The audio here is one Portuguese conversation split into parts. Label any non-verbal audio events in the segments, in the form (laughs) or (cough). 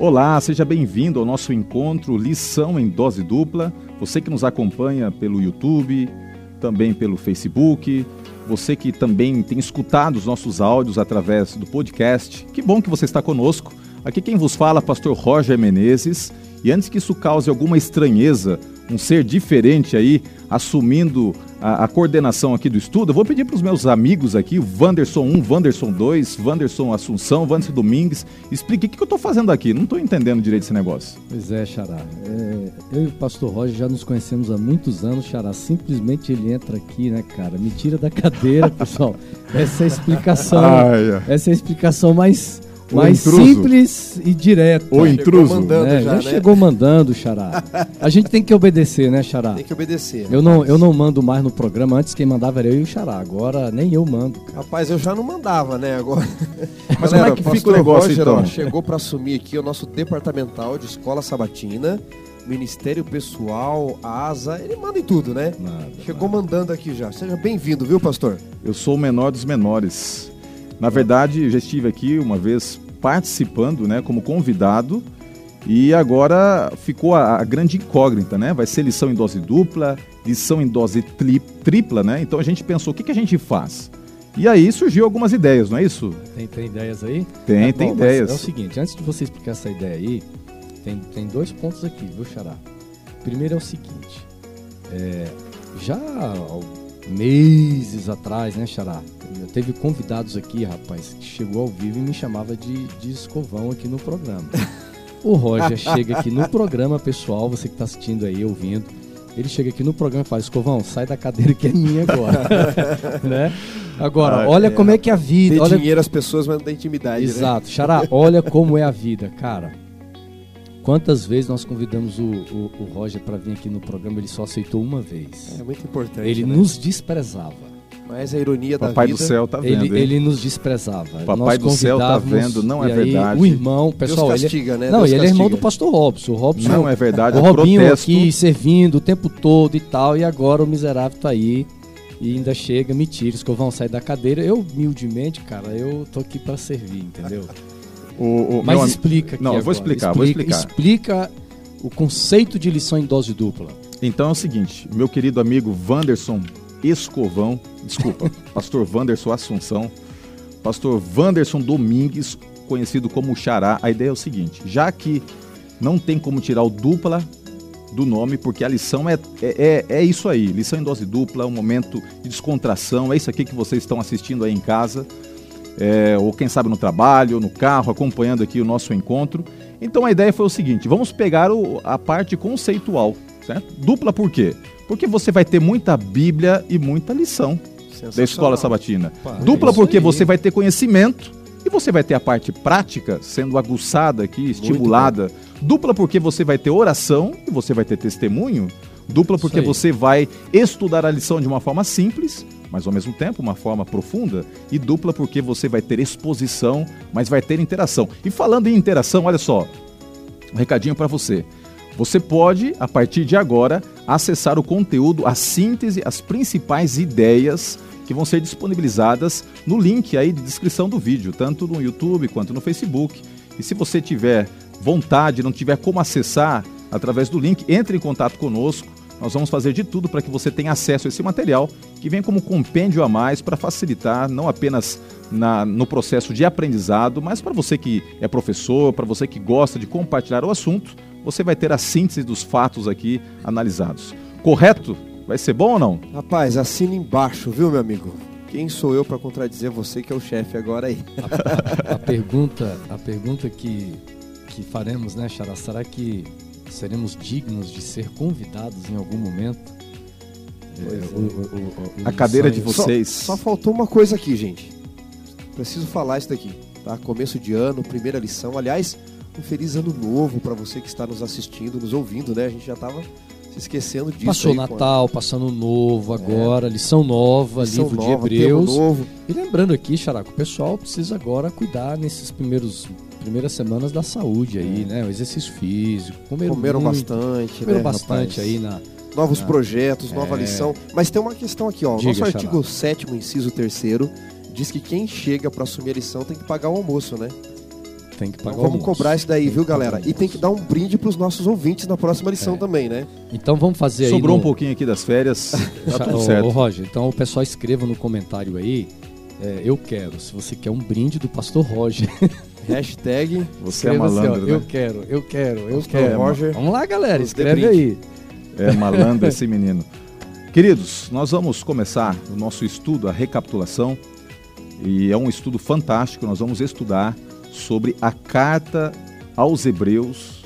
Olá, seja bem-vindo ao nosso encontro Lição em Dose Dupla. Você que nos acompanha pelo YouTube, também pelo Facebook, você que também tem escutado os nossos áudios através do podcast. Que bom que você está conosco. Aqui quem vos fala, pastor Roger Menezes. E antes que isso cause alguma estranheza, um ser diferente aí assumindo a, a coordenação aqui do estudo, eu vou pedir para os meus amigos aqui, o Wanderson 1, Wanderson 2, Wanderson Assunção, Wanderson Domingues, explique o que, que eu estou fazendo aqui. Não estou entendendo direito esse negócio. Pois é, Xará. É, eu e o pastor Roger já nos conhecemos há muitos anos, Xará. Simplesmente ele entra aqui, né, cara? Me tira da cadeira, (laughs) pessoal. Essa é a explicação. Essa é a explicação mais mais intruso. simples e direto. O intruso. Chegou mandando é, já, já né? chegou mandando, Xará. (laughs) A gente tem que obedecer, né, Xará? Tem que obedecer. Eu não, eu não mando mais no programa. Antes quem mandava era eu e o Xará. Agora nem eu mando. Cara. Rapaz, eu já não mandava, né, agora. (laughs) Mas Galera, como é que fica o negócio, Roger, então? Chegou para assumir aqui o nosso departamental de escola sabatina. Ministério Pessoal, ASA, ele manda em tudo, né? Nada, Chegou nada. mandando aqui já. Seja bem-vindo, viu, pastor? Eu sou o menor dos menores. Na verdade, eu já estive aqui uma vez participando, né, como convidado. E agora ficou a, a, grande incógnita, né? Vai ser lição em dose dupla, lição em dose tri, tripla, né? Então a gente pensou, o que, que a gente faz? E aí surgiu algumas ideias, não é isso? Tem, tem ideias aí? Tem, é, tem bom, ideias. É o seguinte, antes de você explicar essa ideia aí, tem, tem dois pontos aqui, viu, Xará? Primeiro é o seguinte, é, já meses atrás, né, Xará? Teve convidados aqui, rapaz, que chegou ao vivo e me chamava de, de escovão aqui no programa. O Roger chega aqui no programa, pessoal, você que está assistindo aí, ouvindo, ele chega aqui no programa e fala, Escovão, sai da cadeira que é minha agora. (laughs) né? Agora, ah, olha é, como é que é a vida. Tem olha... dinheiro as pessoas, mas não tem intimidade. Né? Exato. Né? Xará, olha como é a vida, cara. Quantas vezes nós convidamos o, o, o Roger para vir aqui no programa, ele só aceitou uma vez. É muito importante. Ele né? nos desprezava. Mas a ironia da Papai do céu tá vendo. Ele, ele nos desprezava. Papai do céu tá vendo, não é verdade. O irmão, pessoal, Deus castiga, ele, né? Não, Deus ele castiga. é irmão do pastor Robson. O Robson não é verdade. O Robinho protesto... aqui servindo o tempo todo e tal, e agora o miserável tá aí e ainda chega, me tira, escovão, sai da cadeira. Eu, humildemente, cara, eu tô aqui para servir, entendeu? (laughs) O, o Mas explica aqui Não, eu vou explicar, explica, vou explicar. Explica o conceito de lição em dose dupla. Então é o seguinte, meu querido amigo Wanderson Escovão, desculpa, (laughs) pastor Wanderson Assunção, pastor Wanderson Domingues, conhecido como Xará, a ideia é o seguinte, já que não tem como tirar o dupla do nome, porque a lição é, é, é, é isso aí, lição em dose dupla, um momento de descontração, é isso aqui que vocês estão assistindo aí em casa, é, ou quem sabe no trabalho, no carro, acompanhando aqui o nosso encontro. Então a ideia foi o seguinte: vamos pegar o, a parte conceitual, certo? Dupla por quê? Porque você vai ter muita Bíblia e muita lição da escola sabatina. Pá, Dupla é porque você vai ter conhecimento e você vai ter a parte prática sendo aguçada aqui, estimulada. Dupla porque você vai ter oração e você vai ter testemunho. Dupla porque você vai estudar a lição de uma forma simples mas ao mesmo tempo uma forma profunda, e dupla porque você vai ter exposição, mas vai ter interação. E falando em interação, olha só, um recadinho para você. Você pode, a partir de agora, acessar o conteúdo, a síntese, as principais ideias que vão ser disponibilizadas no link aí de descrição do vídeo, tanto no YouTube quanto no Facebook. E se você tiver vontade, não tiver como acessar através do link, entre em contato conosco nós vamos fazer de tudo para que você tenha acesso a esse material que vem como compêndio a mais para facilitar não apenas na, no processo de aprendizado, mas para você que é professor, para você que gosta de compartilhar o assunto, você vai ter a síntese dos fatos aqui analisados. Correto? Vai ser bom ou não? Rapaz, assina embaixo, viu, meu amigo? Quem sou eu para contradizer você que é o chefe agora aí? A, (laughs) a, a, pergunta, a pergunta que, que faremos, né, Xará? Será que seremos dignos de ser convidados em algum momento. É, é. o, o, o, a cadeira de vocês. Só, só, faltou uma coisa aqui, gente. Preciso falar isso daqui, tá? Começo de ano, primeira lição. Aliás, um feliz ano novo para você que está nos assistindo, nos ouvindo, né? A gente já estava se esquecendo disso. Passou Natal, passando novo agora, é. lição nova, lição livro nova, de Hebreus. Novo. E lembrando aqui, Xaraco, o pessoal precisa agora cuidar nesses primeiros primeiras semanas da saúde aí, é. né? O exercício físico, comeram, comeram muito, bastante, comeram né, bastante rapaz? aí na novos na... projetos, nova é... lição. Mas tem uma questão aqui, ó. Diga, Nosso artigo 7 inciso 3 diz que quem chega para assumir a lição tem que pagar o almoço, né? Tem que pagar Então vamos almoço. cobrar isso daí, Tem viu, galera? E tem que dar um brinde pros nossos ouvintes na próxima lição É. também, né? Então vamos fazer aí. Sobrou no- um pouquinho aqui das férias, (laughs) tá tudo Ô, certo. ô, Roger, então o pessoal escreva no comentário aí. é, eu quero, se você quer um brinde do pastor Roger. (laughs) Hashtag Você é escreva assim, ó, malandro, Eu né? quero, eu quero, eu Pastor quero. Roger, Vamos lá, galera, escreve aí. É malandro (laughs) esse menino. Queridos, nós vamos começar o nosso estudo, a recapitulação, e é um estudo fantástico. Nós vamos estudar sobre a carta aos Hebreus.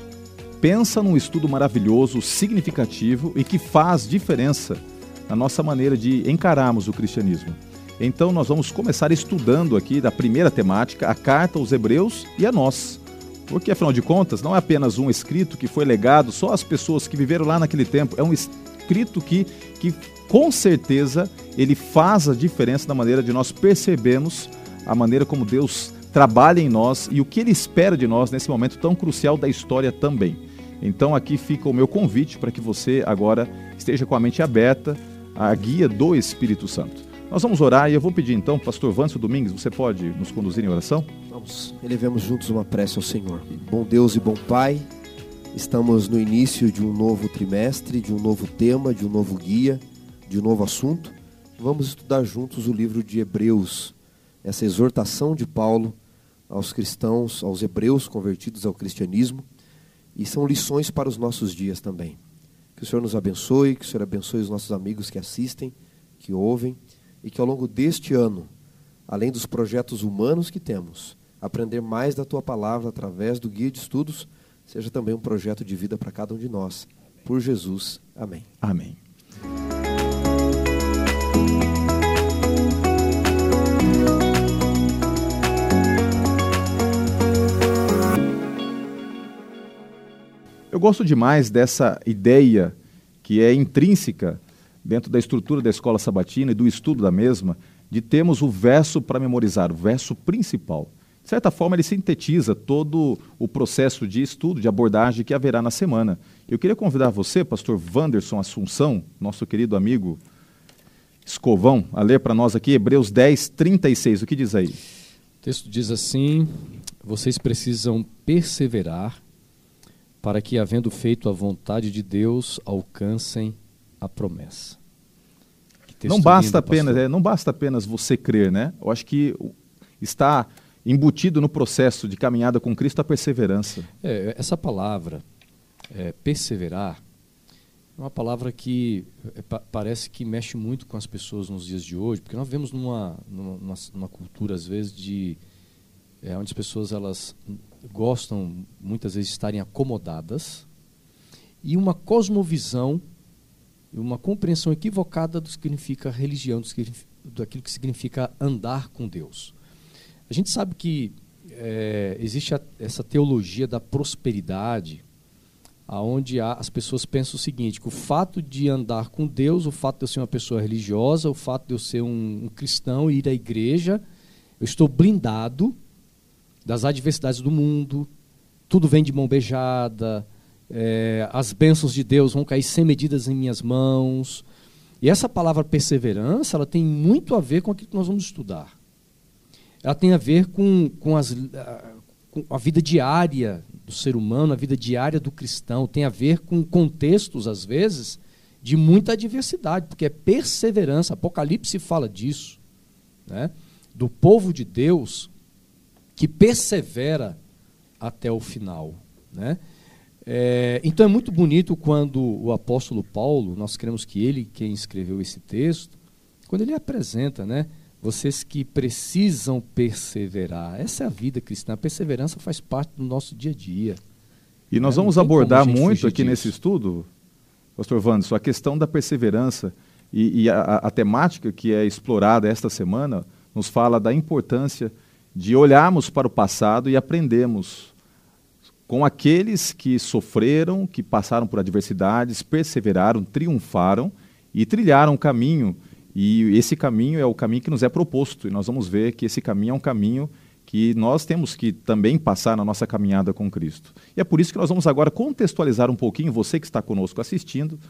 Pensa num estudo maravilhoso, significativo e que faz diferença na nossa maneira de encararmos o cristianismo. Então, nós vamos começar estudando aqui da primeira temática, a carta aos Hebreus e a nós. Porque, afinal de contas, não é apenas um escrito que foi legado só às pessoas que viveram lá naquele tempo, é um escrito que, que com certeza, ele faz a diferença na maneira de nós percebermos a maneira como Deus trabalha em nós e o que Ele espera de nós nesse momento tão crucial da história também. Então, aqui fica o meu convite para que você agora esteja com a mente aberta à guia do Espírito Santo. Nós vamos orar e eu vou pedir então, Pastor Vâncio Domingues, você pode nos conduzir em oração? Vamos, elevemos juntos uma prece ao Senhor. Bom Deus e bom Pai, estamos no início de um novo trimestre, de um novo tema, de um novo guia, de um novo assunto. Vamos estudar juntos o livro de Hebreus, essa exortação de Paulo aos cristãos, aos hebreus convertidos ao cristianismo, e são lições para os nossos dias também. Que o Senhor nos abençoe, que o Senhor abençoe os nossos amigos que assistem, que ouvem, e que ao longo deste ano, além dos projetos humanos que temos, aprender mais da tua palavra através do guia de estudos, seja também um projeto de vida para cada um de nós. Por Jesus. Amém. Amém. Eu gosto demais dessa ideia que é intrínseca dentro da estrutura da escola sabatina e do estudo da mesma, de termos o verso para memorizar, o verso principal. De certa forma, ele sintetiza todo o processo de estudo, de abordagem que haverá na semana. Eu queria convidar você, pastor Wanderson Assunção, nosso querido amigo Escovão, a ler para nós aqui Hebreus 10, 36. O que diz aí? O texto diz assim: Vocês precisam perseverar para que, havendo feito a vontade de Deus, alcancem a promessa. Não basta, apenas, é, não basta apenas você crer, né? Eu acho que está embutido no processo de caminhada com Cristo a perseverança. É, essa palavra, é, perseverar, é uma palavra que é, pa- parece que mexe muito com as pessoas nos dias de hoje, porque nós numa, numa, numa- numa cultura, às vezes, de é, onde as pessoas elas gostam, muitas vezes, de estarem acomodadas, e uma cosmovisão, uma compreensão equivocada do que significa religião, do que daquilo que significa andar com Deus. A gente sabe que é, existe a- essa teologia da prosperidade, aonde as pessoas pensam o seguinte, que o fato de andar com Deus, o fato de eu ser uma pessoa religiosa, o fato de eu ser um, um cristão e ir à igreja, eu estou blindado das adversidades do mundo, tudo vem de mão beijada, é, as bênçãos de Deus vão cair sem medidas em minhas mãos. E essa palavra perseverança, ela tem muito a ver com aquilo que nós vamos estudar. Ela tem a ver com, com, as, com a vida diária do ser humano, a vida diária do cristão. Tem a ver com contextos, às vezes, de muita adversidade, porque é perseverança. Apocalipse fala disso, né? do povo de Deus que persevera até o final. Né? É, então é muito bonito quando o apóstolo Paulo, nós cremos que ele quem escreveu esse texto, quando ele apresenta, né, vocês que precisam perseverar. Essa é a vida cristã. A perseverança faz parte do nosso dia a dia. E nós É, vamos abordar muito aqui disso. nesse estudo, Pastor Wanderson, a questão da perseverança e, e a, a- a temática que é explorada esta semana nos fala da importância de olharmos para o passado e aprendermos com aqueles que sofreram, que passaram por adversidades, perseveraram, triunfaram e trilharam o caminho. E esse caminho é o caminho que nos é proposto. E nós vamos ver que esse caminho é um caminho que nós temos que também passar na nossa caminhada com Cristo. E é por isso que nós vamos agora contextualizar um pouquinho, você que está conosco assistindo,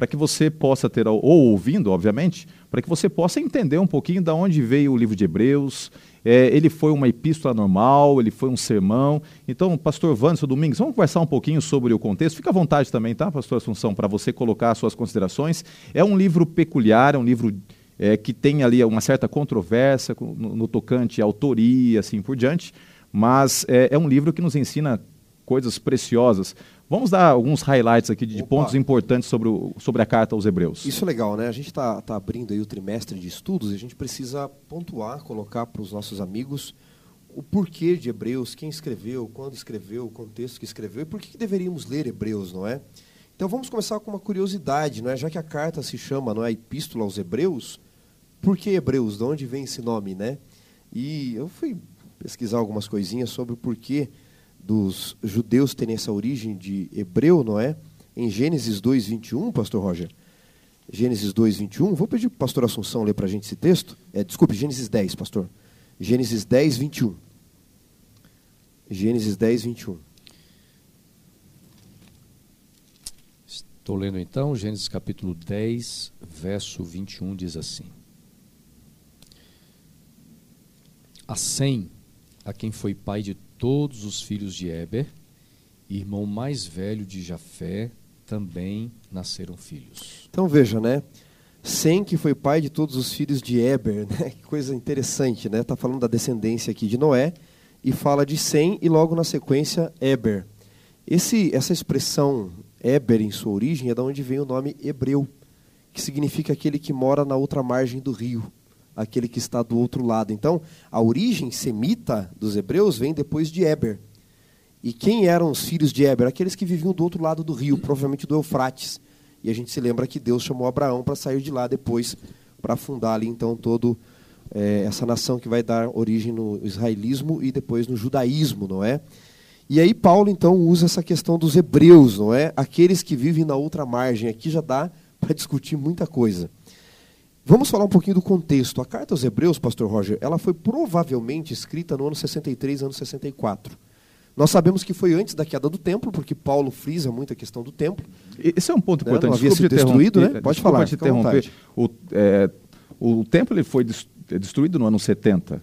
para que você possa ter, ou ouvindo, obviamente, para que você possa entender um pouquinho de onde veio o livro de Hebreus. É, ele foi uma epístola normal, ele foi um sermão. Então, pastor Vanderson Domingos, vamos conversar um pouquinho sobre o contexto. Fica à vontade também, tá, pastor Assunção, para você colocar as suas considerações. É um livro peculiar, é um livro é, que tem ali uma certa controvérsia no, no, tocante à autoria, assim por diante, mas é, é um livro que nos ensina coisas preciosas. Vamos dar alguns highlights aqui de pontos importantes sobre, o, sobre a carta aos Hebreus. Isso é legal, né? A gente está tá abrindo aí o trimestre de estudos e a gente precisa pontuar, colocar para os nossos amigos o porquê de Hebreus, quem escreveu, quando escreveu, o contexto que escreveu e por que, que deveríamos ler Hebreus, não é? Então vamos começar com uma curiosidade, não é? Já que a carta se chama, não é, Epístola aos Hebreus, por que Hebreus? De onde vem esse nome, né? E eu fui pesquisar algumas coisinhas sobre o porquê dos judeus terem essa origem de hebreu, não é? Em Gênesis 2, 21, pastor Roger. Gênesis 2, 21. Vou pedir para o pastor Assunção ler para a gente esse texto. É, desculpe, Gênesis 10, pastor. Gênesis 10, 21. Gênesis 10, 21. Estou lendo então, Gênesis capítulo 10, verso 21 diz assim: A Sem, a quem foi pai de todos os filhos de Eber, irmão mais velho de Jafé, também nasceram filhos. Então veja, né? Sem que foi pai de todos os filhos de Eber, (laughs) né? Que coisa interessante, né? Tá falando da descendência aqui de Noé e fala de Sem e logo na sequência Eber. Esse, essa expressão Eber em sua origem é da onde vem o nome hebreu, que significa aquele que mora na outra margem do rio aquele que está do outro lado. Então, a origem semita dos hebreus vem depois de Eber. E quem eram os filhos de Eber? Aqueles que viviam do outro lado do rio, provavelmente do Eufrates. E a gente se lembra que Deus chamou Abraão para sair de lá depois, para fundar ali então todo é, essa nação que vai dar origem no israelismo e depois no judaísmo, não é? E aí Paulo então usa essa questão dos hebreus, não é? Aqueles que vivem na outra margem. Aqui já dá para discutir muita coisa. Vamos falar um pouquinho do contexto. A carta aos Hebreus, pastor Roger, ela foi provavelmente escrita no ano 63, ano 64. Nós sabemos que foi antes da queda do templo, porque Paulo frisa muito a questão do templo. Esse é um ponto importante. Né? Não havia sido destruído, né? Pode falar. Te interromper. O, é, o templo ele foi destruído no ano 70.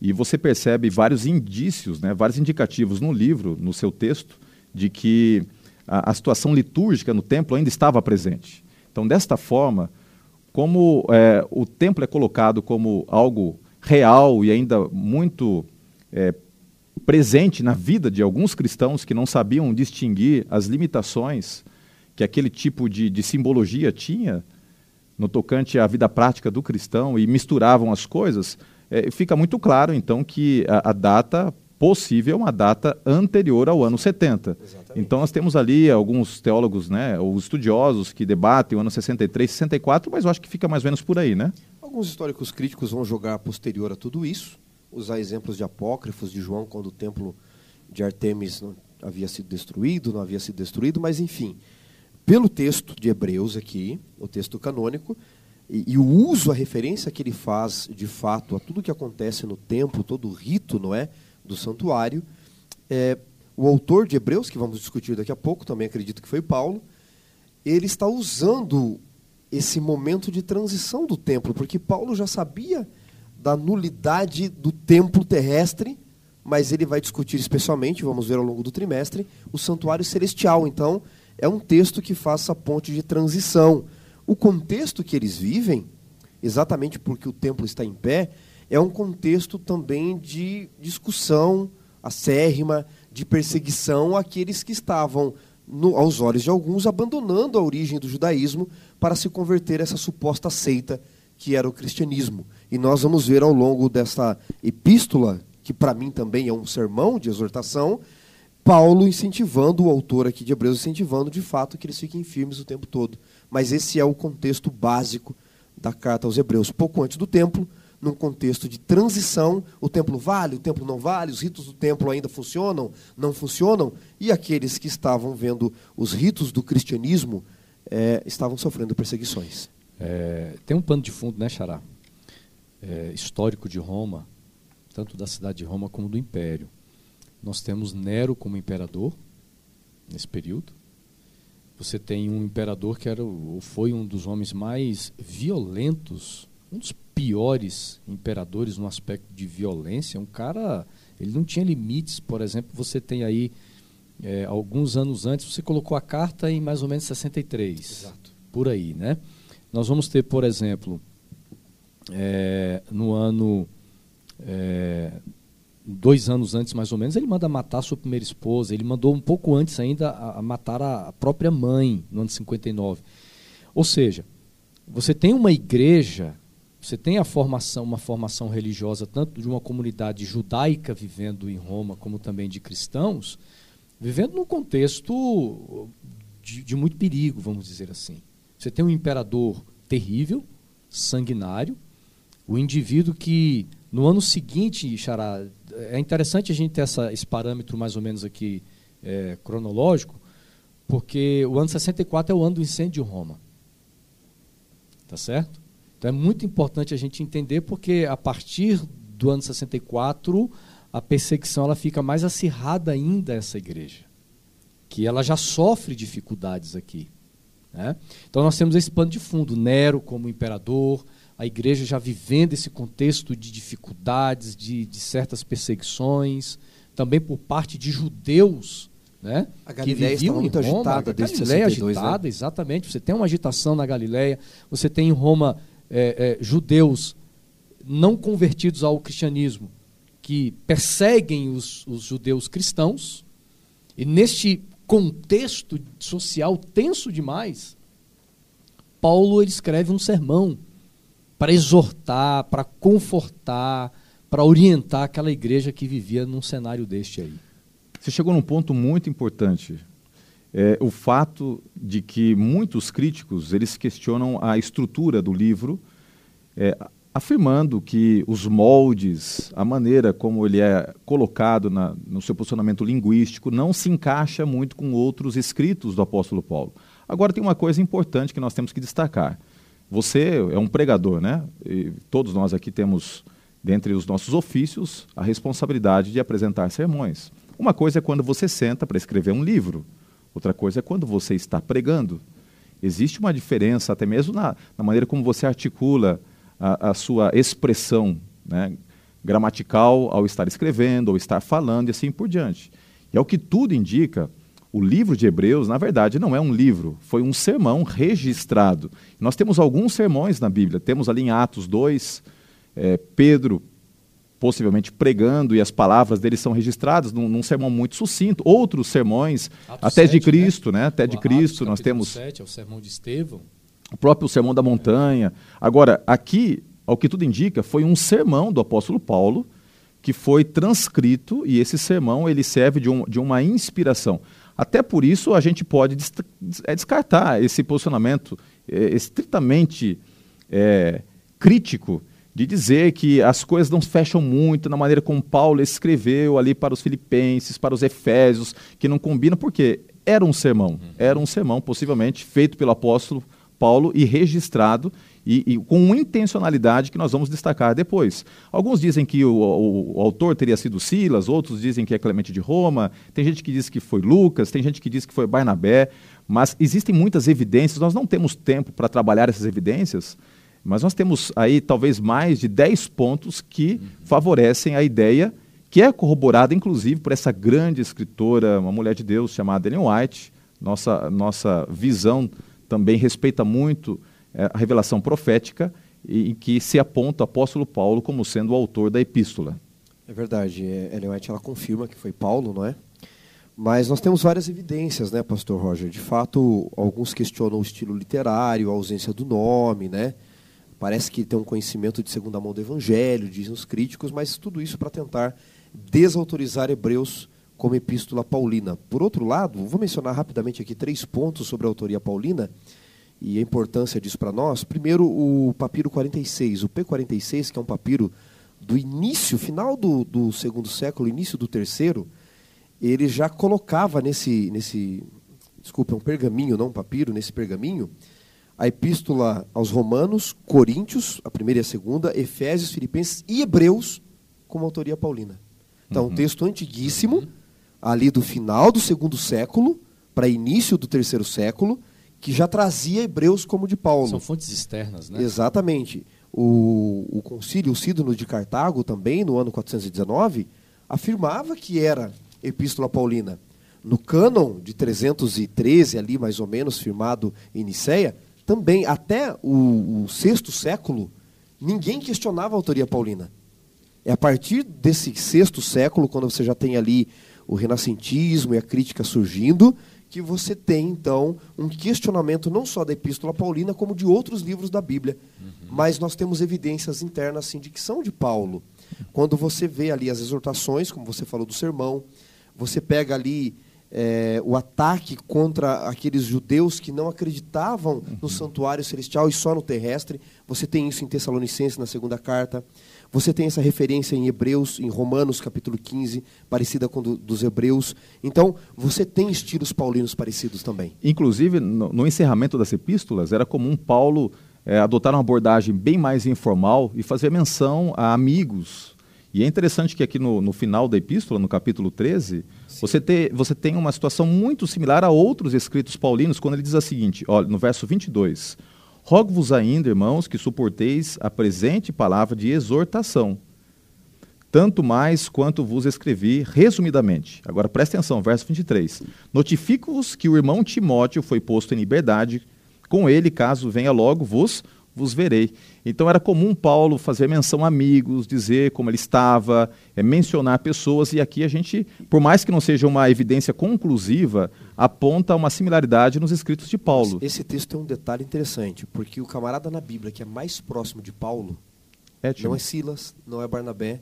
E você percebe vários indícios, né, vários indicativos no livro, no seu texto, de que a, a situação litúrgica no templo ainda estava presente. Então, desta forma, como é, o templo é colocado como algo real e ainda muito é, presente na vida de alguns cristãos que não sabiam distinguir as limitações que aquele tipo de, de simbologia tinha no tocante à vida prática do cristão e misturavam as coisas, é, fica muito claro então que a, a data possível uma data anterior ao ano 70. Exatamente. Então nós temos ali alguns teólogos, né, ou estudiosos que debatem o ano 63, 64, mas eu acho que fica mais ou menos por aí, né? Alguns históricos críticos vão jogar posterior a tudo isso, usar exemplos de apócrifos de João quando o templo de Artemis não havia sido destruído, não havia sido destruído, mas enfim, pelo texto de Hebreus aqui, o texto canônico, e, e, o uso, a referência que ele faz de fato a tudo que acontece no templo, todo o rito, não é? do santuário. É, o autor de Hebreus, que vamos discutir daqui a pouco, também acredito que foi Paulo, ele está usando esse momento de transição do templo, porque Paulo já sabia da nulidade do templo terrestre, mas ele vai discutir especialmente, vamos ver ao longo do trimestre, o santuário celestial. Então, é um texto que faz essa ponte de transição. O contexto que eles vivem, exatamente porque o templo está em pé, é um contexto também de discussão acérrima, de perseguição àqueles que estavam, no, aos olhos de alguns, abandonando a origem do judaísmo para se converter a essa suposta seita que era o cristianismo. E nós vamos ver ao longo desta epístola, que para mim também é um sermão de exortação, Paulo incentivando, o autor aqui de Hebreus incentivando de fato que eles fiquem firmes o tempo todo. Mas esse é o contexto básico da carta aos Hebreus. Pouco antes do templo, num contexto de transição, o templo vale, o templo não vale, os ritos do templo ainda funcionam, não funcionam, e aqueles que estavam vendo os ritos do cristianismo é, estavam sofrendo perseguições. É, tem um pano de fundo, né, Xará? É, histórico de Roma, tanto da cidade de Roma como do Império. Nós temos Nero como imperador, nesse período, você tem um imperador que era ou foi um dos homens mais violentos, um dos piores imperadores no aspecto de violência. Um cara, ele não tinha limites. Por exemplo, você tem aí é, alguns anos antes, você colocou a carta em mais ou menos 63, Exato. por aí, né? Nós vamos ter, por exemplo, é, no ano é, dois anos antes mais ou menos, ele manda matar a sua primeira esposa. Ele mandou um pouco antes ainda a, a matar a, a própria mãe, no ano 59. Ou seja, você tem uma igreja, você tem a formação, uma formação religiosa tanto de uma comunidade judaica vivendo em Roma, como também de cristãos, vivendo num contexto de, de muito perigo, vamos dizer assim. Você tem um imperador terrível, sanguinário, o indivíduo que no ano seguinte, Xará, é interessante a gente ter essa, esse parâmetro mais ou menos aqui é, cronológico, porque o ano 64 é o ano do incêndio de Roma. Tá certo? Então é muito importante a gente entender, porque a partir do ano 64, a perseguição ela fica mais acirrada ainda essa igreja, que ela já sofre dificuldades aqui. Né? Então nós temos esse pano de fundo, Nero como imperador, a igreja já vivendo esse contexto de dificuldades, de, de certas perseguições, também por parte de judeus, né? A Galileia que viviam muito em Roma. agitada a Galileia 62, né? agitada, exatamente. Você tem uma agitação na Galileia, você tem em Roma é, é, judeus não convertidos ao cristianismo que perseguem os, os judeus cristãos, e neste contexto social tenso demais, Paulo escreve um sermão para exortar, para confortar, para orientar aquela igreja que vivia num cenário deste aí. Você chegou num ponto muito importante. É, o fato de que muitos críticos eles questionam a estrutura do livro, é, afirmando que os moldes, a maneira como ele é colocado na, no seu posicionamento linguístico, não se encaixa muito com outros escritos do apóstolo Paulo. Agora, tem uma coisa importante que nós temos que destacar. Você é um pregador, né? E todos nós aqui temos, dentre os nossos ofícios, a responsabilidade de apresentar sermões. Uma coisa é quando você senta para escrever um livro, outra coisa é quando você está pregando. Existe uma diferença, até mesmo na, na maneira como você articula a, a sua expressão né, gramatical ao estar escrevendo, ao estar falando e assim por diante. E ao que tudo indica, o livro de Hebreus, na verdade, não é um livro, foi um sermão registrado. Nós temos alguns sermões na Bíblia. Temos ali em Atos 2, é, Pedro possivelmente pregando e as palavras dele são registradas num, num sermão muito sucinto. Outros sermões, Atos até 7, de Cristo, né? Até de O Cristo, Atos, nós capítulo temos 7, é o sermão de Estevão. o próprio Sermão da Montanha. Agora, aqui, ao que tudo indica, foi um sermão do apóstolo Paulo que foi transcrito e esse sermão ele serve de, um, de uma inspiração. Até por isso a gente pode é, descartar esse posicionamento é, estritamente é, crítico de dizer que as coisas não fecham muito na maneira como Paulo escreveu ali para os filipenses, para os efésios, que não combina, porque era um sermão, era um sermão possivelmente feito pelo apóstolo Paulo e registrado e, e com intencionalidade que nós vamos destacar depois. Alguns dizem que o, o- o autor teria sido Silas, outros dizem que é Clemente de Roma, tem gente que diz que foi Lucas, tem gente que diz que foi Barnabé, mas existem muitas evidências, nós não temos tempo para trabalhar essas evidências, mas nós temos aí talvez mais de 10 pontos que favorecem a ideia, que é corroborada inclusive por essa grande escritora, uma mulher de Deus chamada Ellen White. Nossa, nossa visão também respeita muito eh, a revelação profética, em que se aponta o apóstolo Paulo como sendo o autor da epístola. É verdade, é, Ellen White ela confirma que foi Paulo, não é? Mas nós temos várias evidências, né, pastor Roger? De fato, alguns questionam o estilo literário, a ausência do nome, né? Parece que tem um conhecimento de segunda mão do evangelho, dizem os críticos, mas tudo isso para tentar desautorizar Hebreus como epístola paulina. Por outro lado, vou mencionar rapidamente aqui três pontos sobre a autoria paulina e a importância disso para nós. Primeiro, o papiro 46, o P46, que é um papiro do início, final do, do segundo século, início do terceiro, ele já colocava nesse, nesse, desculpa, é um pergaminho, não um papiro, nesse pergaminho, a epístola aos Romanos, Coríntios, a primeira e a segunda, Efésios, Filipenses e Hebreus, como autoria paulina. Então, um texto antiguíssimo, ali do final do segundo século, para início do terceiro século, que já trazia Hebreus como de Paulo. São fontes externas, né? Exatamente. O, o concílio, o sínodo de Cartago, também, no ano 419, afirmava que era Epístola Paulina. No cânon de 313, ali mais ou menos, firmado em Niceia, também, até o, o sexto século, ninguém questionava a autoria paulina. É a partir desse sexto século, quando você já tem ali o renascentismo e a crítica surgindo, que você tem, então, um questionamento não só da Epístola Paulina, como de outros livros da Bíblia. Uhum. Mas nós temos evidências internas assim, de que são de Paulo. Quando você vê ali as exortações, como você falou do sermão, você pega ali é, o ataque contra aqueles judeus que não acreditavam uhum. no santuário celestial e só no terrestre. Você tem isso em Tessalonicenses, na segunda carta. Você tem essa referência em Hebreus, em Romanos, capítulo 15, parecida com do, dos Hebreus. Então, você tem estilos paulinos parecidos também. Inclusive, no, no encerramento das epístolas, era comum Paulo é, adotar uma abordagem bem mais informal e fazer menção a amigos. E é interessante que aqui no, no final da epístola, no capítulo 13, você, te, você tem uma situação muito similar a outros escritos paulinos, quando ele diz o seguinte, olha, no verso 22, Rogo-vos ainda, irmãos, que suporteis a presente palavra de exortação, tanto mais quanto vos escrevi resumidamente. Agora preste atenção, verso 23. Notifico-vos que o irmão Timóteo foi posto em liberdade, com ele, caso venha logo, vos vos verei. Então era comum Paulo fazer menção a amigos, dizer como ele estava, é, mencionar pessoas, e aqui a gente, por mais que não seja uma evidência conclusiva, aponta uma similaridade nos escritos de Paulo. Esse texto tem um detalhe interessante, porque o camarada na Bíblia que é mais próximo de Paulo é não é Silas, não é Barnabé,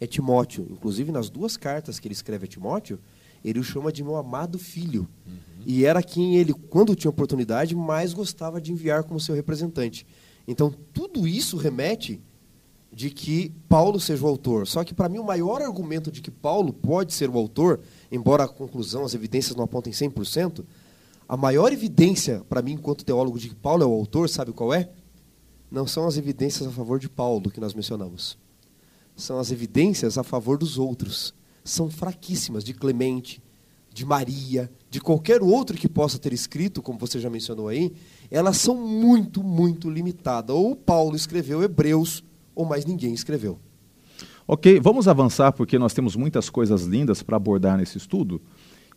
é Timóteo. Inclusive, nas duas cartas que ele escreve a Timóteo, ele o chama de meu amado filho. Uhum. E era quem ele, quando tinha oportunidade, mais gostava de enviar como seu representante. Então, tudo isso remete de que Paulo seja o autor. Só que, para mim, o maior argumento de que Paulo pode ser o autor, embora a conclusão, as evidências não apontem 100%, a maior evidência, para mim, enquanto teólogo, de que Paulo é o autor, sabe qual é? Não são as evidências a favor de Paulo que nós mencionamos. São as evidências a favor dos outros. São fraquíssimas, de Clemente, de Maria, de qualquer outro que possa ter escrito, como você já mencionou aí, elas são muito, muito limitadas. Ou Paulo escreveu Hebreus, ou mais ninguém escreveu. Ok, vamos avançar porque nós temos muitas coisas lindas para abordar nesse estudo.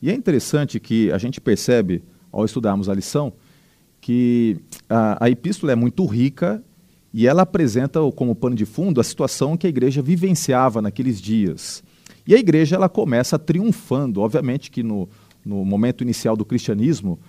E é interessante que a gente percebe, ao estudarmos a lição, que a, a epístola é muito rica e ela apresenta como pano de fundo a situação que a igreja vivenciava naqueles dias. E a igreja ela começa triunfando. Obviamente que no, no momento inicial do cristianismo,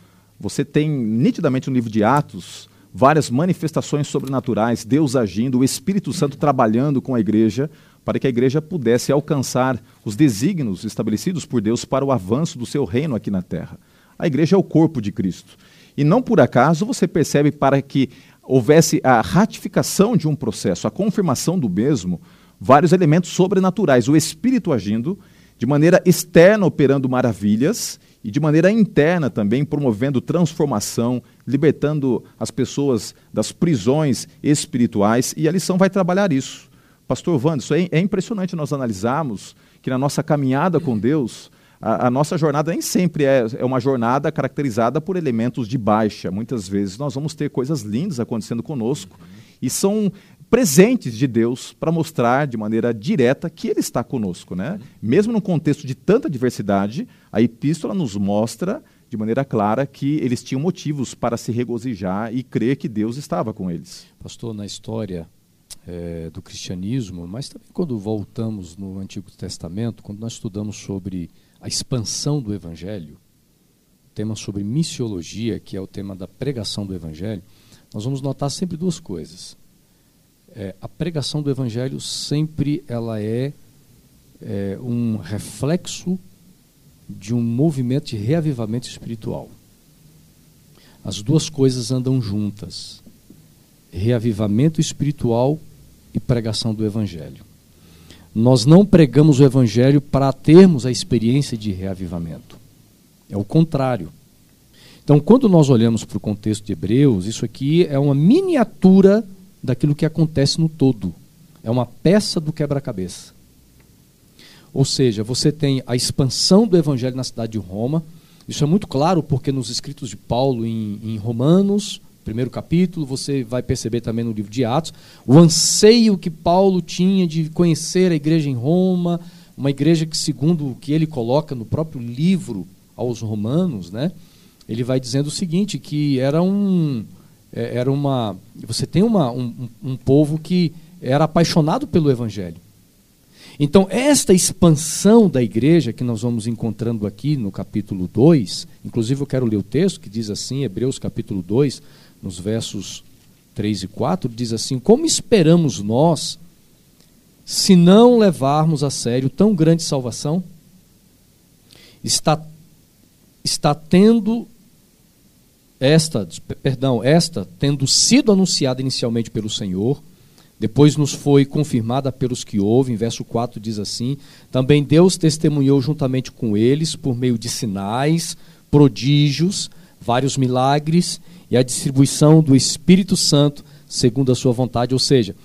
você tem nitidamente no livro de Atos várias manifestações sobrenaturais, Deus agindo, o Espírito Santo trabalhando com a igreja para que a igreja pudesse alcançar os desígnios estabelecidos por Deus para o avanço do seu reino aqui na terra. A igreja é o corpo de Cristo. E não por acaso você percebe para que houvesse a ratificação de um processo, a confirmação do mesmo, vários elementos sobrenaturais, o Espírito agindo, de maneira externa operando maravilhas e de maneira interna também promovendo transformação, libertando as pessoas das prisões espirituais, e a lição vai trabalhar isso. Pastor Wanderson, é, é impressionante nós analisarmos que na nossa caminhada com Deus, a, a, nossa jornada nem sempre é, é uma jornada caracterizada por elementos de baixa. Muitas vezes nós vamos ter coisas lindas acontecendo conosco, e são presentes de Deus para mostrar de maneira direta que Ele está conosco. Né? Mesmo num contexto de tanta diversidade, a epístola nos mostra de maneira clara que eles tinham motivos para se regozijar e crer que Deus estava com eles. Pastor, na história é, do cristianismo, mas também quando voltamos no Antigo Testamento, quando nós estudamos sobre a expansão do Evangelho, tema sobre missiologia, que é o tema da pregação do Evangelho, nós vamos notar sempre duas coisas é, a pregação do evangelho sempre ela é, é um reflexo de um movimento de reavivamento espiritual. As duas coisas andam juntas: reavivamento espiritual e pregação do Evangelho. Nós não pregamos o Evangelho para termos a experiência de reavivamento. É o contrário. Então, quando nós olhamos para o contexto de Hebreus, isso aqui é uma miniatura daquilo que acontece no todo. É uma peça do quebra-cabeça. Ou seja, você tem a expansão do evangelho na cidade de Roma, Isso é muito claro porque nos escritos de Paulo em, em Romanos, primeiro capítulo, você vai perceber também no livro de Atos, o anseio que Paulo tinha de conhecer a igreja em Roma, uma igreja que, segundo o que ele coloca no próprio livro aos Romanos, né, ele vai dizendo o seguinte: que era um. É, Era uma. Você tem uma, um, um povo que era apaixonado pelo Evangelho. Então, esta expansão da igreja que nós vamos encontrando aqui no capítulo 2, inclusive eu quero ler o texto que diz assim, Hebreus capítulo 2, nos versos 3 e 4, diz assim: Como esperamos nós, se não levarmos a sério tão grande salvação? Está, está tendo esta, perdão, esta tendo sido anunciada inicialmente pelo Senhor, depois nos foi confirmada pelos que ouvem, verso 4 diz assim: Também Deus testemunhou juntamente com eles por meio de sinais, prodígios, vários milagres e a distribuição do Espírito Santo segundo a sua vontade, ou seja,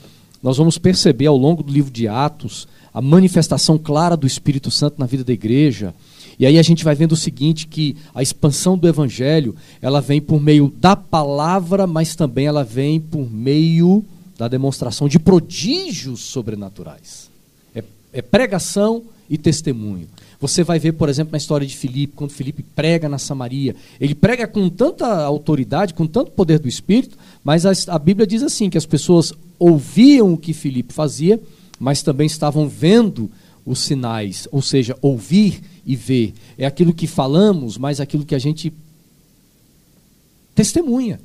nós vamos perceber ao longo do livro de Atos a manifestação clara do Espírito Santo na vida da igreja. E aí a gente vai vendo o seguinte que a expansão do evangelho, ela vem por meio da palavra, mas também ela vem por meio da demonstração de prodígios sobrenaturais. É, é pregação e testemunho. Você vai ver, por exemplo, na história de Filipe, quando Filipe prega na Samaria, ele prega com tanta autoridade, com tanto poder do Espírito, mas a, a Bíblia diz assim que as pessoas ouviam o que Filipe fazia, mas também estavam vendo os sinais, ou seja, ouvir e ver. É aquilo que falamos, mas aquilo que a gente testemunha.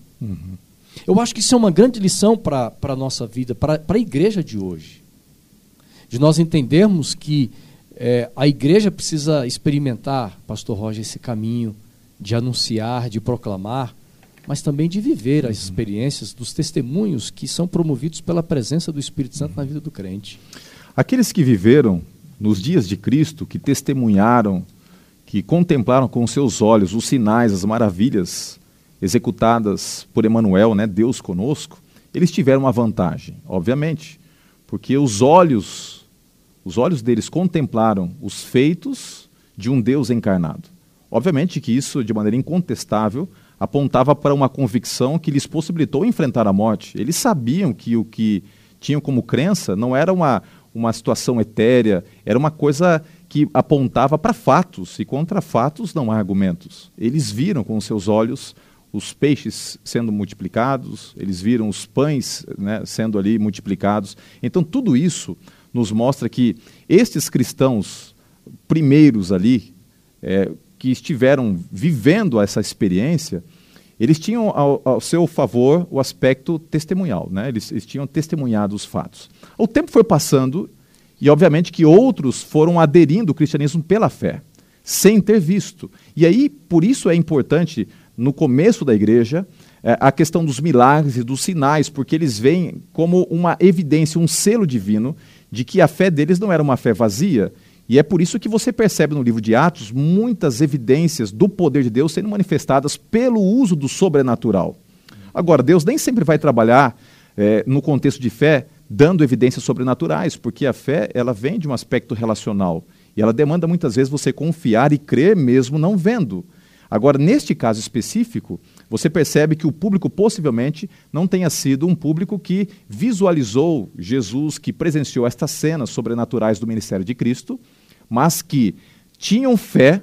Eu acho que isso é uma grande lição para a nossa vida, para a igreja de hoje. De nós entendermos que é, a igreja precisa experimentar, Pastor Roger, esse caminho de anunciar, de proclamar, mas também de viver as experiências dos testemunhos que são promovidos pela presença do Espírito Santo na vida do crente. Aqueles que viveram nos dias de Cristo, que testemunharam, que contemplaram com seus olhos os sinais, as maravilhas executadas por Emanuel, né, Deus conosco, eles tiveram uma vantagem, obviamente, porque os olhos, os olhos deles contemplaram os feitos de um Deus encarnado. Obviamente que isso, de maneira incontestável, apontava para uma convicção que lhes possibilitou enfrentar a morte. Eles sabiam que o que tinham como crença não era uma, uma situação etérea, era uma coisa que apontava para fatos, e contra fatos não há argumentos. Eles viram com seus olhos os peixes sendo multiplicados, eles viram os pães né, sendo ali multiplicados. Então, tudo isso nos mostra que estes cristãos primeiros ali, é, que estiveram vivendo essa experiência, eles tinham ao, ao, seu favor o aspecto testemunhal, né? eles, eles tinham testemunhado os fatos. O tempo foi passando e, obviamente, que outros foram aderindo ao cristianismo pela fé, sem ter visto. E aí, por isso é importante, no começo da igreja, é, a questão dos milagres e dos sinais, porque eles veem como uma evidência, um selo divino de que a fé deles não era uma fé vazia, e é por isso que você percebe no livro de Atos muitas evidências do poder de Deus sendo manifestadas pelo uso do sobrenatural. Agora, Deus nem sempre vai trabalhar é, no contexto de fé dando evidências sobrenaturais, porque a fé ela vem de um aspecto relacional e ela demanda muitas vezes você confiar e crer mesmo não vendo. Agora, neste caso específico, você percebe que o público possivelmente não tenha sido um público que visualizou Jesus, que presenciou estas cenas sobrenaturais do ministério de Cristo, mas que tinham fé,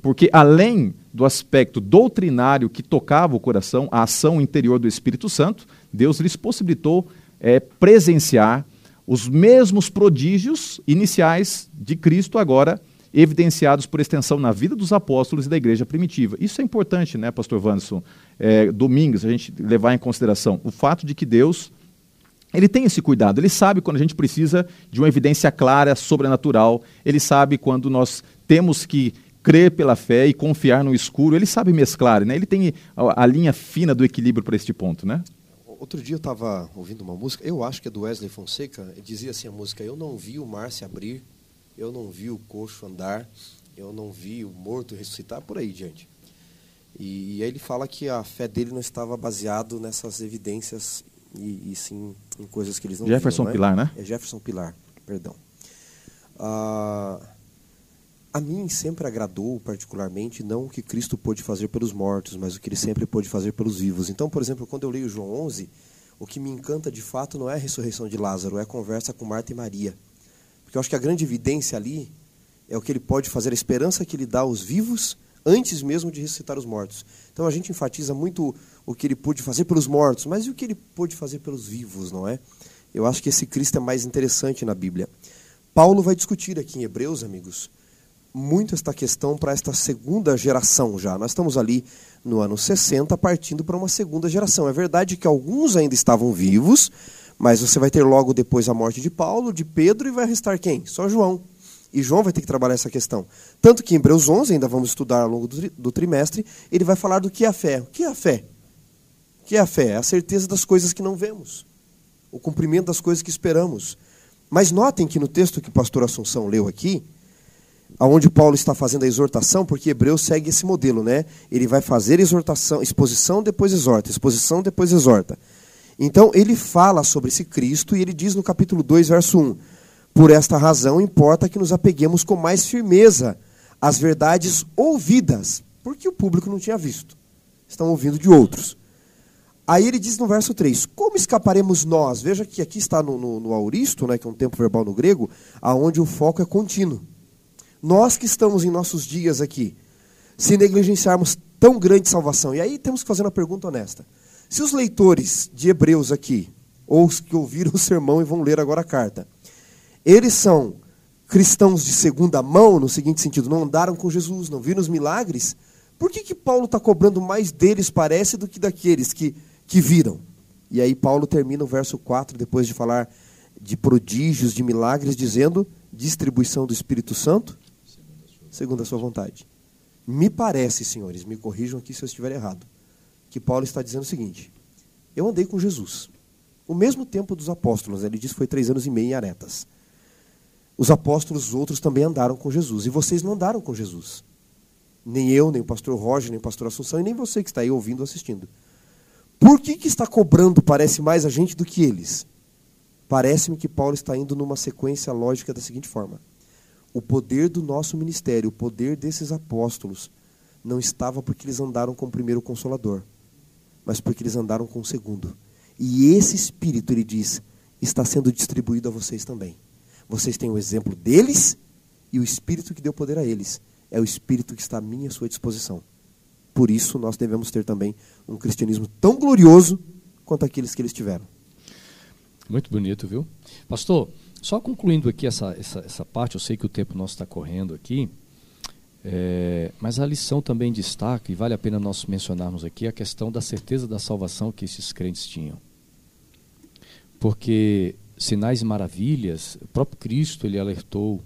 porque além do aspecto doutrinário que tocava o coração, a ação interior do Espírito Santo, Deus lhes possibilitou é, presenciar os mesmos prodígios iniciais de Cristo agora evidenciados por extensão na vida dos apóstolos e da igreja primitiva. Isso é importante, né, pastor Wanderson? É, Domingos, a gente levar em consideração o fato de que Deus ele tem esse cuidado, ele sabe quando a gente precisa de uma evidência clara, sobrenatural, ele sabe quando nós temos que crer pela fé e confiar no escuro, ele sabe mesclar, né? ele tem a, a linha fina do equilíbrio para este ponto. Né? Outro dia eu estava ouvindo uma música, eu acho que é do Wesley Fonseca, dizia assim a música, eu não vi o mar se abrir, eu não vi o coxo andar, eu não vi o morto ressuscitar, por aí diante. E, e aí ele fala que a fé dele não estava baseado nessas evidências e, e sim em coisas que eles não Jefferson viam, Pilar, né? É Jefferson Pilar, perdão. Ah, A mim sempre agradou, particularmente, não o que Cristo pôde fazer pelos mortos, mas o que ele sempre pôde fazer pelos vivos. Então, por exemplo, quando eu leio João 11, o que me encanta de fato não é a ressurreição de Lázaro, é a conversa com Marta e Maria. Porque eu acho que a grande evidência ali é o que ele pode fazer, a esperança que ele dá aos vivos antes mesmo de ressuscitar os mortos. Então a gente enfatiza muito o que ele pôde fazer pelos mortos, mas e o que ele pôde fazer pelos vivos, não é? Eu acho que esse Cristo é mais interessante na Bíblia. Paulo vai discutir aqui em Hebreus, amigos, muito esta questão para esta segunda geração já. Nós estamos ali no ano 60, partindo para uma segunda geração. É verdade que alguns ainda estavam vivos, mas você vai ter logo depois a morte de Paulo, de Pedro, e vai restar quem? Só João. E João vai ter que trabalhar essa questão. Tanto que em Hebreus 11, ainda vamos estudar ao longo do, do trimestre, ele vai falar do que é a fé. O que é a fé? O que é a fé? É a certeza das coisas que não vemos, o cumprimento das coisas que esperamos. Mas notem que no texto que o pastor Assunção leu aqui, aonde Paulo está fazendo a exortação, porque Hebreus segue esse modelo, né? Ele vai fazer exortação, exposição, depois exorta, exposição, depois exorta. Então, ele fala sobre esse Cristo e ele diz no capítulo 2, verso 1: Por esta razão importa que nos apeguemos com mais firmeza às verdades ouvidas, porque o público não tinha visto. Estão ouvindo de outros. Aí ele diz no verso 3: Como escaparemos nós? Veja que aqui está no, no, no auristo, né, que é um tempo verbal no grego, aonde o foco é contínuo. Nós que estamos em nossos dias aqui, se negligenciarmos tão grande salvação, e aí temos que fazer uma pergunta honesta. Se os leitores de Hebreus aqui, ou os que ouviram (laughs) o sermão e vão ler agora a carta, eles são cristãos de segunda mão, no seguinte sentido, não andaram com Jesus, não viram os milagres, por que, que Paulo está cobrando mais deles, parece, do que daqueles que, que viram? E aí Paulo termina o verso 4, depois de falar de prodígios, de milagres, dizendo distribuição do Espírito Santo segundo a sua vontade. Me parece, senhores, me corrijam aqui se eu estiver errado, que Paulo está dizendo o seguinte: eu andei com Jesus. O mesmo tempo dos apóstolos, ele diz que foi três anos e meio em Aretas. Os apóstolos, os outros, também andaram com Jesus. E vocês não andaram com Jesus. Nem eu, nem o pastor Roger, nem o pastor Assunção, e nem você que está aí ouvindo, assistindo. Por que, que está cobrando, parece, mais a gente do que eles? Parece-me que Paulo está indo numa sequência lógica da seguinte forma o poder do nosso ministério, o poder desses apóstolos, não estava porque eles andaram com o primeiro consolador, mas porque eles andaram com o segundo. E esse espírito, ele diz, está sendo distribuído a vocês também. Vocês têm o exemplo deles e o espírito que deu poder a eles. É o espírito que está à minha à sua disposição. Por isso, nós devemos ter também um cristianismo tão glorioso quanto aqueles que eles tiveram. Muito bonito, viu? Pastor, só concluindo aqui essa, essa, essa parte, eu sei que o tempo nosso está correndo aqui, é, mas a lição também destaca, e vale a pena nós mencionarmos aqui, a questão da certeza da salvação que esses crentes tinham. Porque sinais e maravilhas, o próprio Cristo ele alertou.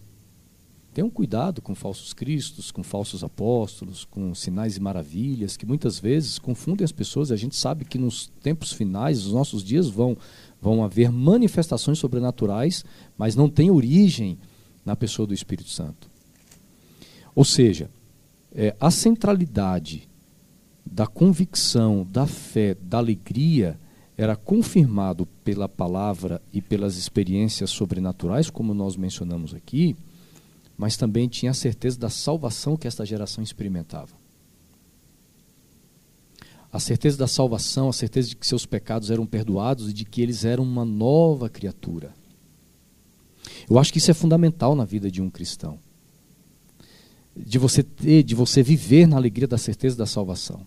Tenham cuidado com falsos cristos, com falsos apóstolos, com sinais e maravilhas, que muitas vezes confundem as pessoas. A gente sabe que nos tempos finais, os nossos dias vão vão haver manifestações sobrenaturais, mas não tem origem na pessoa do Espírito Santo. Ou seja, é, a centralidade da convicção, da fé, da alegria era confirmado pela palavra e pelas experiências sobrenaturais, como nós mencionamos aqui, mas também tinha a certeza da salvação que esta geração experimentava a certeza da salvação, a certeza de que seus pecados eram perdoados e de que eles eram uma nova criatura. Eu acho que isso é fundamental na vida de um cristão. De você ter, de você viver na alegria da certeza da salvação.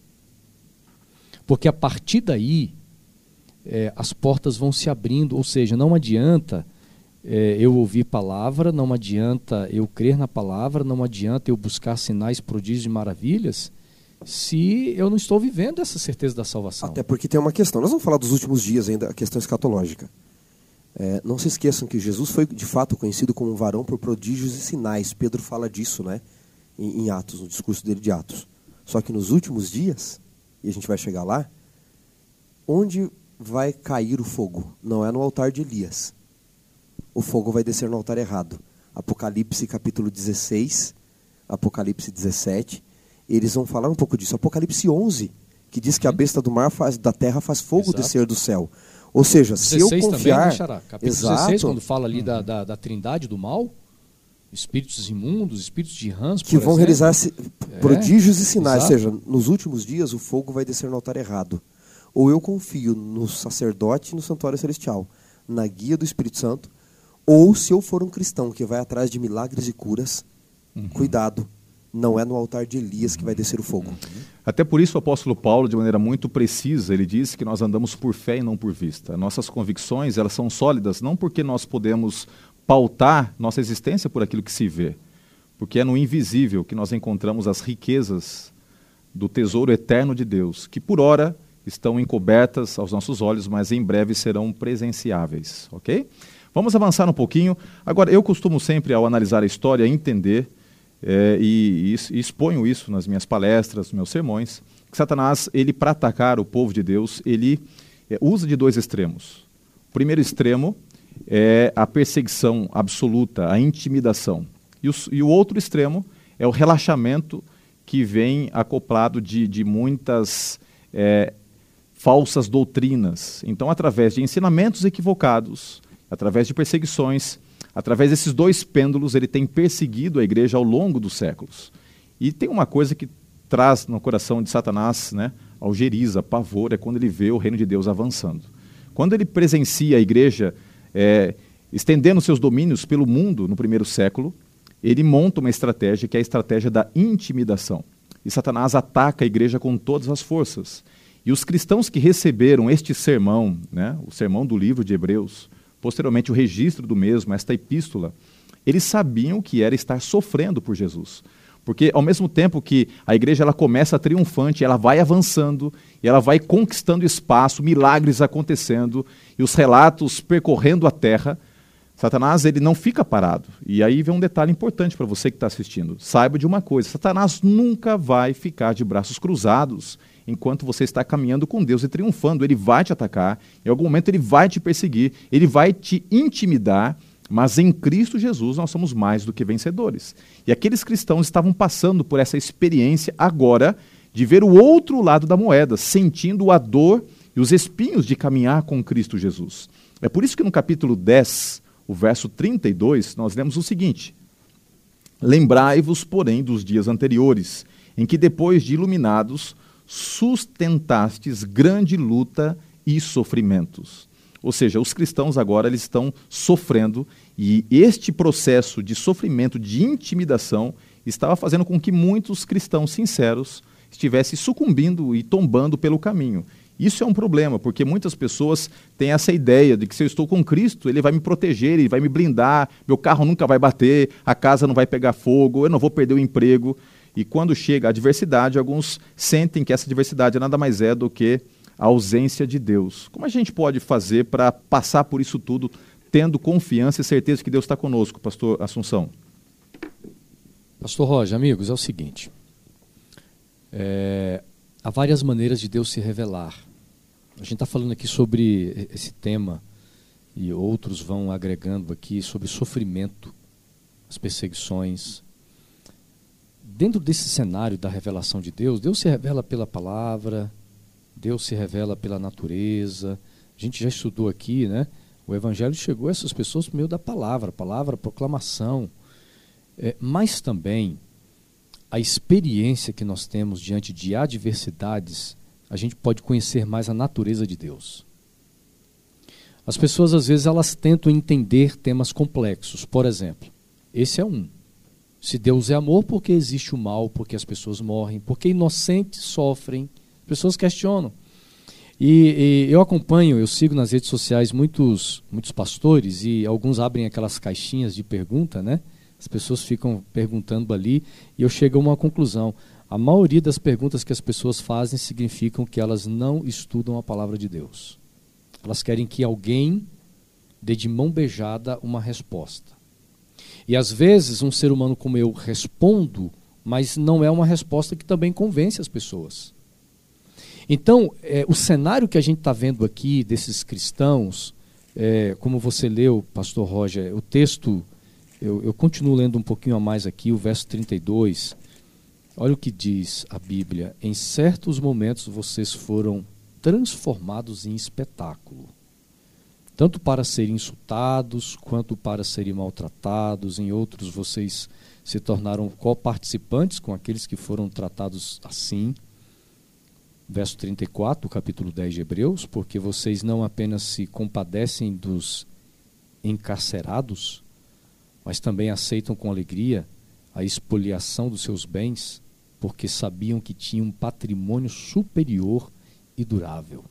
Porque a partir daí, é, as portas vão se abrindo, ou seja, não adianta é, eu ouvir palavra, não adianta eu crer na palavra, não adianta eu buscar sinais, prodígios e maravilhas, se eu não estou vivendo essa certeza da salvação. Até porque tem uma questão. Nós vamos falar dos últimos dias ainda, a questão escatológica. É, não se esqueçam que Jesus foi de fato conhecido como um varão por prodígios e sinais. Pedro fala disso, né? Em, em Atos, no discurso dele de Atos. Só que nos últimos dias, e a gente vai chegar lá, onde vai cair o fogo? Não é no altar de Elias. O fogo vai descer no altar errado. Apocalipse capítulo 16, Apocalipse 17 eles vão falar um pouco disso. Apocalipse 11, que diz que a besta do mar faz, da terra faz fogo Exato. descer do céu. Ou seja, se eu confiar... Também, né, Capítulo Exato. 16, quando fala ali da, da, da trindade do mal, espíritos imundos, espíritos de rãs, que vão exemplo. realizar prodígios é, e sinais. exato. Ou seja, nos últimos dias o fogo vai descer no altar errado. Ou eu confio no sacerdote e no santuário celestial, na guia do Espírito Santo, ou se eu for um cristão que vai atrás de milagres e curas, uhum. cuidado, não é no altar de Elias que vai descer o fogo. Até por isso o apóstolo Paulo, de maneira muito precisa, ele diz que nós andamos por fé e não por vista. Nossas convicções, elas são sólidas não porque nós podemos pautar nossa existência por aquilo que se vê, porque é no invisível que nós encontramos as riquezas do tesouro eterno de Deus, que por ora estão encobertas aos nossos olhos, mas em breve serão presenciáveis, ok? Vamos avançar um pouquinho. Agora, eu costumo sempre, ao analisar a história, entender, é, e, e, exponho isso nas minhas palestras, nos meus sermões, que Satanás, ele para atacar o povo de Deus, ele é, usa de dois extremos. O primeiro extremo é a perseguição absoluta, a intimidação. E o, e o outro extremo é o relaxamento que vem acoplado de, de muitas é, falsas doutrinas. Então, através de ensinamentos equivocados, através de perseguições, através desses dois pêndulos, ele tem perseguido a igreja ao longo dos séculos. E tem uma coisa que traz no coração de Satanás, né, algeriza, pavor, é quando ele vê o reino de Deus avançando. Quando ele presencia a igreja é, estendendo seus domínios pelo mundo no primeiro século, ele monta uma estratégia que é a estratégia da intimidação. E Satanás ataca a igreja com todas as forças. E os cristãos que receberam este sermão, né, o sermão do livro de Hebreus, posteriormente o registro do mesmo, esta epístola, eles sabiam que era estar sofrendo por Jesus. Porque ao mesmo tempo que a igreja ela começa triunfante, ela vai avançando, e ela vai conquistando espaço, milagres acontecendo, e os relatos percorrendo a terra, Satanás ele não fica parado. E aí vem um detalhe importante para você que está assistindo. Saiba de uma coisa: Satanás nunca vai ficar de braços cruzados enquanto você está caminhando com Deus e triunfando. Ele vai te atacar, em algum momento ele vai te perseguir, ele vai te intimidar mas em Cristo Jesus nós somos mais do que vencedores. E aqueles cristãos estavam passando por essa experiência agora de ver o outro lado da moeda, sentindo a dor e os espinhos de caminhar com Cristo Jesus. É por isso que no capítulo 10, o verso 32, nós lemos o seguinte: Lembrai-vos, porém, dos dias anteriores, em que depois de iluminados, sustentastes grande luta e sofrimentos ou seja, os cristãos agora eles estão sofrendo e este processo de sofrimento, de intimidação, estava fazendo com que muitos cristãos sinceros estivessem sucumbindo e tombando pelo caminho. Isso é um problema, porque muitas pessoas têm essa ideia de que se eu estou com Cristo, Ele vai me proteger, Ele vai me blindar, meu carro nunca vai bater, a casa não vai pegar fogo, eu não vou perder o emprego. E quando chega a adversidade, alguns sentem que essa adversidade nada mais é do que a ausência de Deus. Como a gente pode fazer para passar por isso tudo tendo confiança e certeza que Deus está conosco, pastor Assunção? Pastor Roger, amigos, é o seguinte. É, há várias maneiras de Deus se revelar. A gente está falando aqui sobre esse tema e outros vão agregando aqui sobre sofrimento, as perseguições. Dentro desse cenário da revelação de Deus, Deus se revela pela palavra, Deus se revela pela natureza. A gente já estudou aqui, né? O Evangelho chegou a essas pessoas por meio da palavra, palavra, proclamação. É, mas também a experiência que nós temos diante de adversidades, a gente pode conhecer mais a natureza de Deus. As pessoas às vezes elas tentam entender temas complexos. Por exemplo, esse é um. Se Deus é amor, por que existe o mal? Porque as pessoas morrem? Porque inocentes sofrem? Pessoas questionam. E, e, eu acompanho, eu sigo nas redes sociais muitos, muitos pastores e alguns abrem aquelas caixinhas de pergunta, né? As pessoas ficam perguntando ali e eu chego a uma conclusão. A maioria das perguntas que as pessoas fazem significam que elas não estudam a palavra de Deus. Elas querem que alguém dê de mão beijada uma resposta. E às vezes um ser humano como eu respondo, mas não é uma resposta que também convence as pessoas. Então, é, o cenário que a gente está vendo aqui desses cristãos, é, como você leu, pastor Roger, o texto, eu, eu continuo lendo um pouquinho a mais aqui, o verso 32. Olha o que diz a Bíblia: Em certos momentos vocês foram transformados em espetáculo. tanto para serem insultados quanto para serem maltratados. Em outros, vocês se tornaram coparticipantes com aqueles que foram tratados assim. Verso 34 do capítulo 10 de Hebreus, porque vocês não apenas se compadecem dos encarcerados, mas também aceitam com alegria a expoliação dos seus bens, porque sabiam que tinham um patrimônio superior e durável.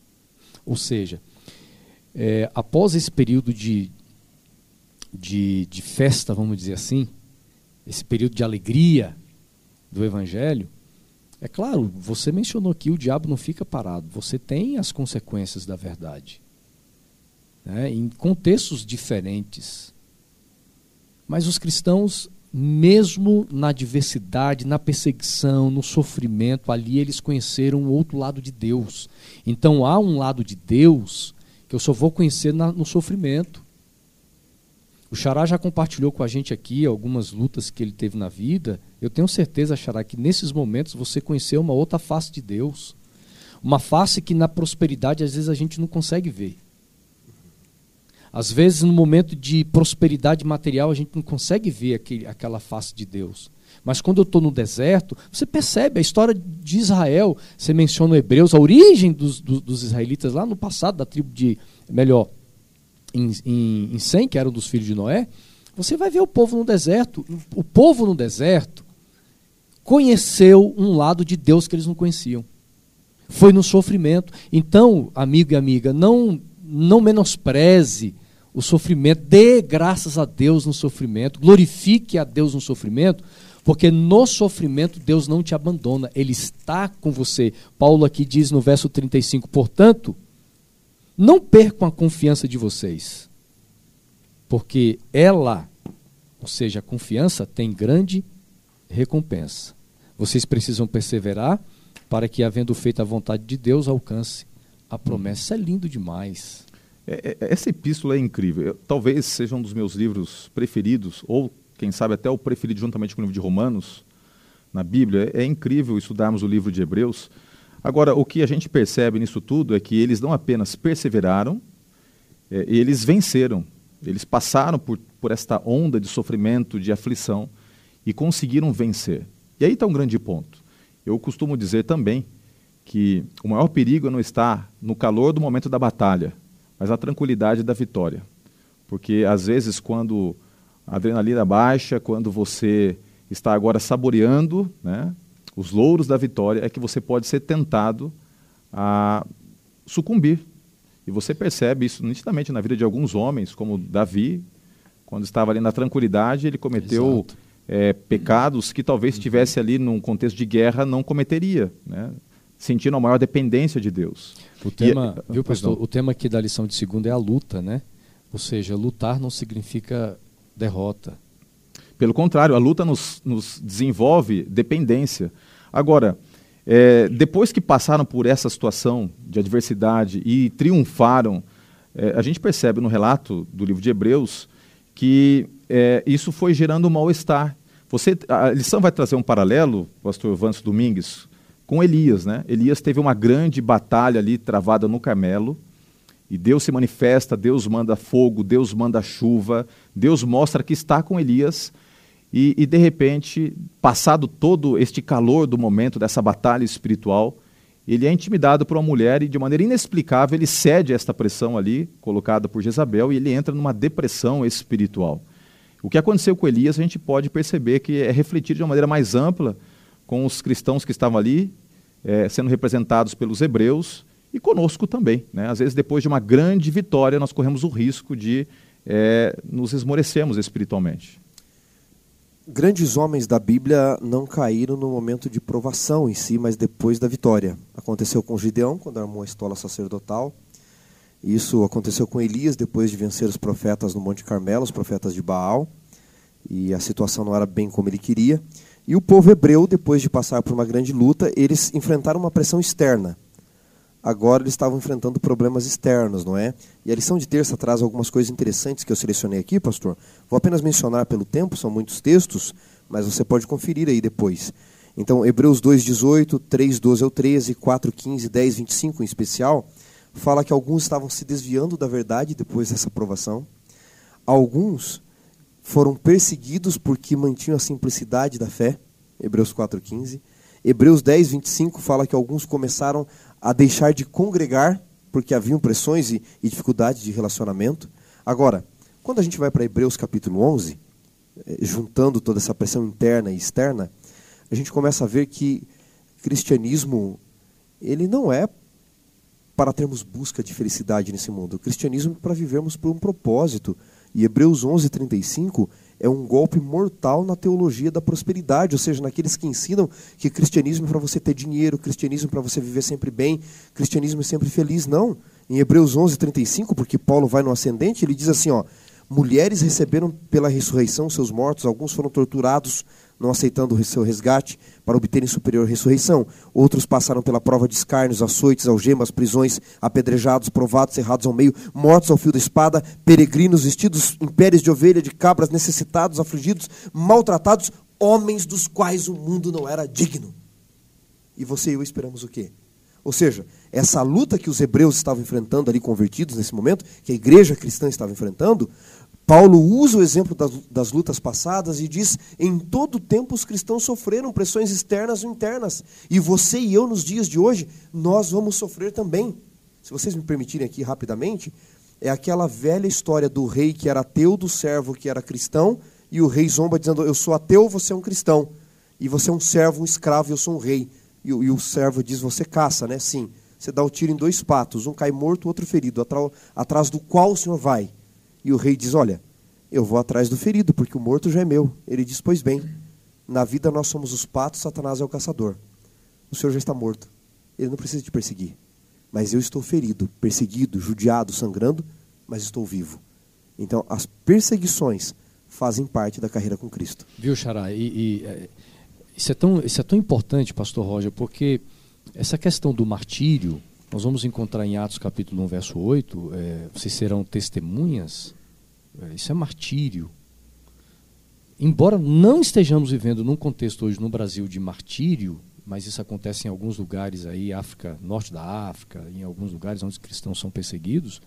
Ou seja, é, após esse período de, de, de festa, vamos dizer assim, esse período de alegria do Evangelho, é claro, você mencionou que o diabo não fica parado, você tem as consequências da verdade. Né, em contextos diferentes. Mas os cristãos, mesmo na adversidade, na perseguição, no sofrimento, ali eles conheceram o outro lado de Deus. Então há um lado de Deus que eu só vou conhecer na, no sofrimento. O Xará já compartilhou com a gente aqui algumas lutas que ele teve na vida. Eu tenho certeza, Xará, que nesses momentos você conheceu uma outra face de Deus. Uma face que na prosperidade às vezes a gente não consegue ver. Às vezes, no momento de prosperidade material, a gente não consegue ver aquele, aquela face de Deus. Mas quando eu estou no deserto, você percebe a história de Israel. Você menciona Hebreus, a origem dos, dos, dos, israelitas lá no passado, da tribo de, melhor, em, em, em Sem, que era um dos filhos de Noé. Você vai ver o povo no deserto. O povo no deserto conheceu um lado de Deus que eles não conheciam. Foi no sofrimento. Então, amigo e amiga, não não menospreze o sofrimento, dê graças a Deus no sofrimento, glorifique a Deus no sofrimento, porque no sofrimento Deus não te abandona, Ele está com você. Paulo aqui diz no verso 35, portanto, não percam a confiança de vocês, porque ela, ou seja, a confiança, tem grande recompensa. Vocês precisam perseverar para que, havendo feito a vontade de Deus, alcance a promessa. é lindo demais. É, é, essa epístola é incrível. Eu, talvez seja um dos meus livros preferidos, ou quem sabe até o preferido juntamente com o livro de Romanos na Bíblia. É, é incrível estudarmos o livro de Hebreus. Agora, o que a gente percebe nisso tudo é que eles não apenas perseveraram, é, eles venceram. Eles passaram por, por esta onda de sofrimento, de aflição e conseguiram vencer. E aí está um grande ponto. Eu costumo dizer também que o maior perigo não está no calor do momento da batalha, mas na tranquilidade da vitória. Porque às vezes quando a adrenalina baixa, quando você está agora saboreando né, os louros da vitória, é que você pode ser tentado a sucumbir. E você percebe isso nitidamente na vida de alguns homens, como Davi, quando estava ali na tranquilidade, ele cometeu é, pecados que talvez estivesse ali num contexto de guerra não cometeria. Né? sentindo a maior dependência de Deus. O tema, e, viu, pastor? O tema aqui da lição de segunda é a luta, né? Ou seja, lutar não significa derrota. Pelo contrário, a luta nos, nos desenvolve dependência. Agora, é, depois que passaram por essa situação de adversidade e triunfaram, é, a gente percebe no relato do livro de Hebreus que é, isso foi gerando um mal-estar. Você, a lição vai trazer um paralelo, pastor Vance Domingues, com Elias. Né? Elias teve uma grande batalha ali travada no Carmelo. E Deus se manifesta, Deus manda fogo, Deus manda chuva, Deus mostra que está com Elias. E, e, de repente, passado todo este calor do momento, dessa batalha espiritual, ele é intimidado por uma mulher e, de maneira inexplicável, ele cede a esta pressão ali, colocada por Jezabel, e ele entra numa depressão espiritual. O que aconteceu com Elias, a gente pode perceber que é refletido de uma maneira mais ampla com os cristãos que estavam ali, é, sendo representados pelos hebreus, e conosco também. Né? Às vezes, depois de uma grande vitória, nós corremos o risco de é, nos esmorecermos espiritualmente. Grandes homens da Bíblia não caíram no momento de provação em si, mas depois da vitória. Aconteceu com Gideão, quando armou a estola sacerdotal. Isso aconteceu com Elias, depois de vencer os profetas no Monte Carmelo, os profetas de Baal. E a situação não era bem como ele queria. E o povo hebreu, depois de passar por uma grande luta, eles enfrentaram uma pressão externa. Agora eles estavam enfrentando problemas externos, não é? E a lição de terça traz algumas coisas interessantes que eu selecionei aqui, pastor. Vou apenas mencionar pelo tempo, são muitos textos, mas você pode conferir aí depois. Então, Hebreus 2,18, 3,12 ao 13, 4,15, 10, 25 em especial, fala que alguns estavam se desviando da verdade depois dessa aprovação. Alguns foram perseguidos porque mantinham a simplicidade da fé, Hebreus 4,15. Hebreus 10, 25 fala que alguns começaram a deixar de congregar porque haviam pressões e, e dificuldades de relacionamento. Agora, quando a gente vai para Hebreus capítulo 11, eh, juntando toda essa pressão interna e externa, a gente começa a ver que cristianismo ele não é para termos busca de felicidade nesse mundo. O cristianismo é para vivermos por um propósito. E Hebreus 11:35 é um golpe mortal na teologia da prosperidade, ou seja, naqueles que ensinam que cristianismo é para você ter dinheiro, cristianismo é para você viver sempre bem, cristianismo é sempre feliz. Não. Em Hebreus 11:35, porque Paulo vai no ascendente, ele diz assim, ó: Mulheres receberam pela ressurreição seus mortos, alguns foram torturados, não aceitando o seu resgate para obterem superior ressurreição. Outros passaram pela prova de escárnios, açoites, algemas, prisões, apedrejados, provados, cerrados ao meio, mortos ao fio da espada, peregrinos vestidos em peles de ovelha, de cabras, necessitados, afligidos, maltratados, homens dos quais o mundo não era digno. E você e eu esperamos o quê? Ou seja, essa luta que os hebreus estavam enfrentando ali, convertidos nesse momento, que a igreja cristã estava enfrentando, Paulo usa o exemplo das, lutas passadas e diz: em todo tempo os cristãos sofreram pressões externas ou internas. E você e eu, nos dias de hoje, nós vamos sofrer também. Se vocês me permitirem aqui rapidamente, é aquela velha história do rei que era ateu, do servo que era cristão, e o rei zomba dizendo: Eu sou ateu, você é um cristão. E você é um servo, um escravo, eu sou um rei. E, e o servo diz: Você caça, né? Sim. Você dá o tiro em dois patos, um cai morto, o outro ferido, atrás do qual o senhor vai? E o rei diz: Olha, eu vou atrás do ferido, porque o morto já é meu. Ele diz: Pois bem, na vida nós somos os patos, Satanás é o caçador. O senhor já está morto. Ele não precisa te perseguir. Mas eu estou ferido, perseguido, judiado, sangrando, mas estou vivo. Então, as perseguições fazem parte da carreira com Cristo. Viu, Xará? E, e é, isso, é tão, isso é tão importante, pastor Roger, porque essa questão do martírio, nós vamos encontrar em Atos capítulo 1, verso 8, é, vocês serão testemunhas, é, isso é martírio. Embora não estejamos vivendo num contexto hoje no Brasil de martírio, mas isso acontece em alguns lugares aí, África, norte da África, em alguns lugares onde os cristãos são perseguidos,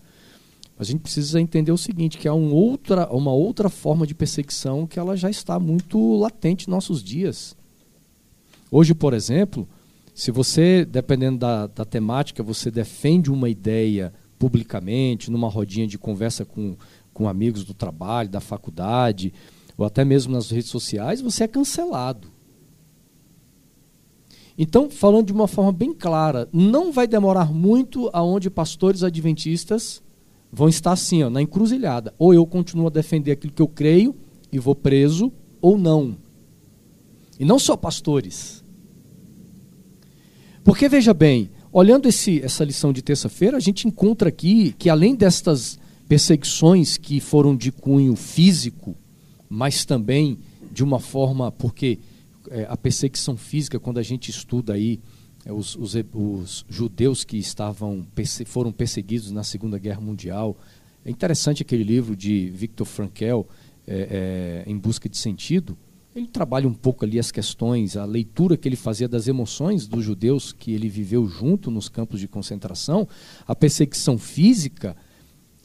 a gente precisa entender o seguinte, que há um outra, uma outra forma de perseguição que ela já está muito latente em nossos dias. Hoje, por exemplo, se você, dependendo da, da temática, você defende uma ideia publicamente, numa rodinha de conversa com, com amigos do trabalho, da faculdade, ou até mesmo nas redes sociais, você é cancelado. Então, falando de uma forma bem clara, não vai demorar muito aonde pastores adventistas vão estar assim, ó, na encruzilhada. Ou eu continuo a defender aquilo que eu creio e vou preso, ou não. E não só pastores. Porque veja bem, olhando esse, essa lição de terça-feira, a gente encontra aqui que além destas perseguições que foram de cunho físico, mas também de uma forma, porque é, a perseguição física, quando a gente estuda aí é, os, os, os, judeus que estavam foram perseguidos na Segunda Guerra Mundial, é interessante aquele livro de Viktor Frankl, é, é, Em Busca de Sentido, ele trabalha um pouco ali as questões, a leitura que ele fazia das emoções dos judeus que ele viveu junto nos campos de concentração. A perseguição física,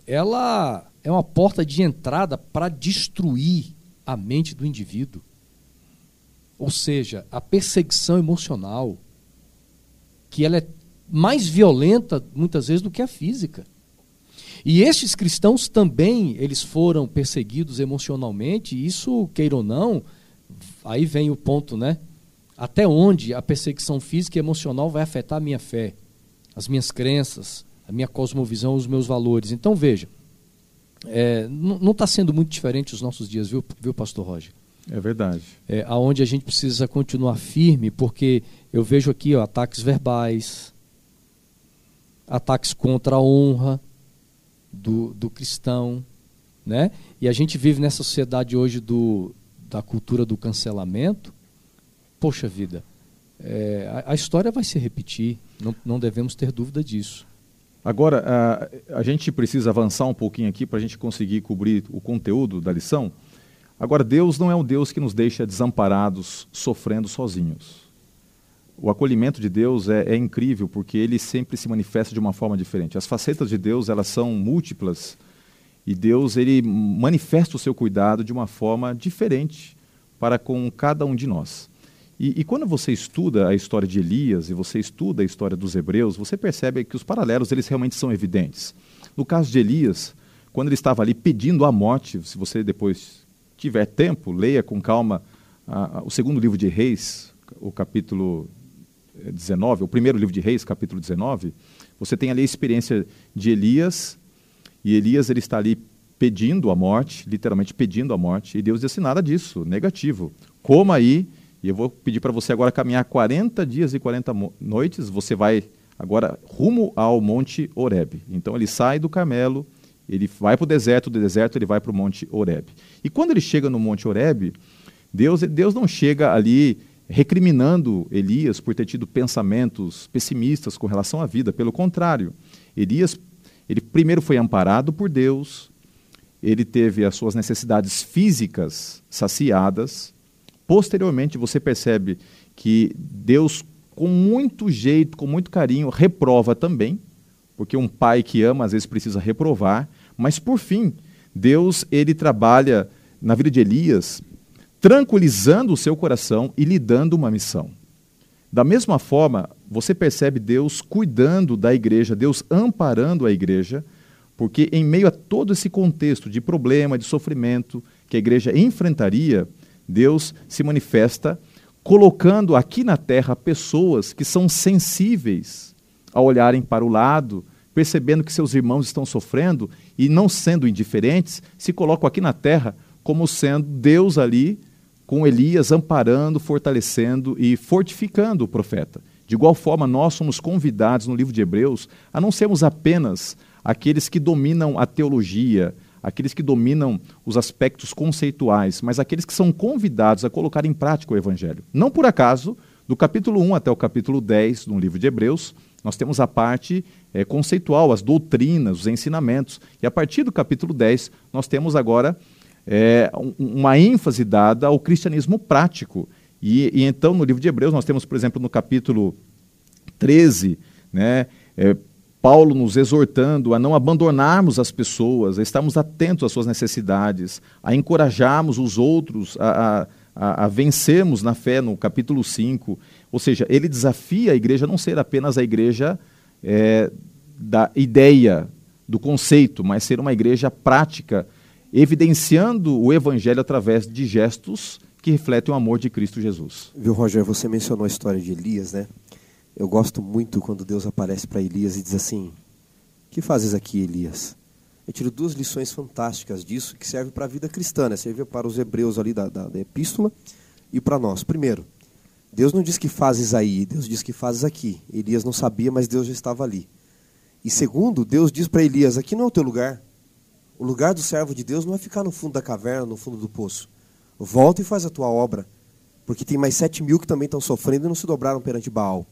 ela é uma porta de entrada para destruir a mente do indivíduo. Ou seja, a perseguição emocional, que ela é mais violenta muitas vezes do que a física. E estes cristãos também, eles foram perseguidos emocionalmente, isso, queira ou não, aí vem o ponto, né? Até onde a perseguição física e emocional vai afetar a minha fé, as minhas crenças, a minha cosmovisão, os meus valores. Então veja, é, não está sendo muito diferente os nossos dias, viu, viu pastor Roger? É verdade. É, aonde a gente precisa continuar firme, porque eu vejo aqui ó, ataques verbais, ataques contra a honra do, do cristão, né? E a gente vive nessa sociedade hoje do, da cultura do cancelamento, poxa vida, é, a, a, história vai se repetir, não, não devemos ter dúvida disso. Agora, a, a gente precisa avançar um pouquinho aqui para a gente conseguir cobrir o conteúdo da lição. Agora, Deus não é um Deus que nos deixa desamparados, sofrendo sozinhos. o acolhimento de Deus é, é, incrível porque ele sempre se manifesta de uma forma diferente. As facetas de Deus elas são múltiplas e Deus ele manifesta o seu cuidado de uma forma diferente para com cada um de nós. E, e, quando você estuda a história de Elias e você estuda a história dos hebreus, você percebe que os paralelos eles realmente são evidentes. No caso de Elias, quando ele estava ali pedindo a morte, se você depois tiver tempo, leia com calma o segundo livro de Reis, o capítulo 19, o primeiro livro de Reis, capítulo 19, você tem ali a experiência de Elias, e Elias ele está ali pedindo a morte, literalmente pedindo a morte, e Deus disse nada disso, negativo. Coma aí, e eu vou pedir para você agora caminhar 40 dias e 40 noites, você vai agora rumo ao Monte Oreb. Então ele sai do Carmelo, ele vai para o deserto, do deserto ele vai para o Monte Oreb. E quando ele chega no Monte Oreb, Deus, Deus não chega ali recriminando Elias por ter tido pensamentos pessimistas com relação à vida. Pelo contrário, Elias, ele primeiro foi amparado por Deus, ele teve as suas necessidades físicas saciadas. Posteriormente, você percebe que Deus, com muito jeito, com muito carinho, reprova também, porque um pai que ama às vezes precisa reprovar. Mas por fim, Deus ele trabalha na vida de Elias tranquilizando o seu coração e lhe dando uma missão. Da mesma forma, você percebe Deus cuidando da igreja, Deus amparando a igreja, porque em meio a todo esse contexto de problema, de sofrimento que a igreja enfrentaria, Deus se manifesta colocando aqui na terra pessoas que são sensíveis a olharem para o lado, percebendo que seus irmãos estão sofrendo e não sendo indiferentes, se colocam aqui na terra como sendo Deus ali com Elias amparando, fortalecendo e fortificando o profeta. De igual forma, nós somos convidados no livro de Hebreus a não sermos apenas aqueles que dominam a teologia, aqueles que dominam os aspectos conceituais, mas aqueles que são convidados a colocar em prática o Evangelho. Não por acaso, do capítulo 1 até o capítulo 10 no livro de Hebreus, nós temos a parte é, conceitual, as doutrinas, os ensinamentos. E a partir do capítulo 10, nós temos agora é, uma ênfase dada ao cristianismo prático. E, e, então, no livro de Hebreus, nós temos, por exemplo, no capítulo 13, né, é, Paulo nos exortando a não abandonarmos as pessoas, a estarmos atentos às suas necessidades, a encorajarmos os outros a, a, a vencermos na fé, no capítulo 5. Ou seja, ele desafia a igreja a não ser apenas a igreja é, da ideia, do conceito, mas ser uma igreja prática evidenciando o evangelho através de gestos que refletem o amor de Cristo Jesus. Viu, Roger, você mencionou a história de Elias, né? Eu gosto muito quando Deus aparece para Elias e diz assim: Que fazes aqui, Elias? Eu tiro duas lições fantásticas disso que servem para a vida cristã, né? serve para os hebreus ali da, da, da epístola e para nós. Primeiro, Deus não diz que fazes aí, Deus diz que fazes aqui. Elias não sabia, mas Deus já estava ali. E segundo, Deus diz para Elias: Aqui não é o teu lugar. O lugar do servo de Deus não é ficar no fundo da caverna, no fundo do poço. Volta e faz a tua obra. Porque tem mais sete mil que também estão sofrendo e não se dobraram perante Baal.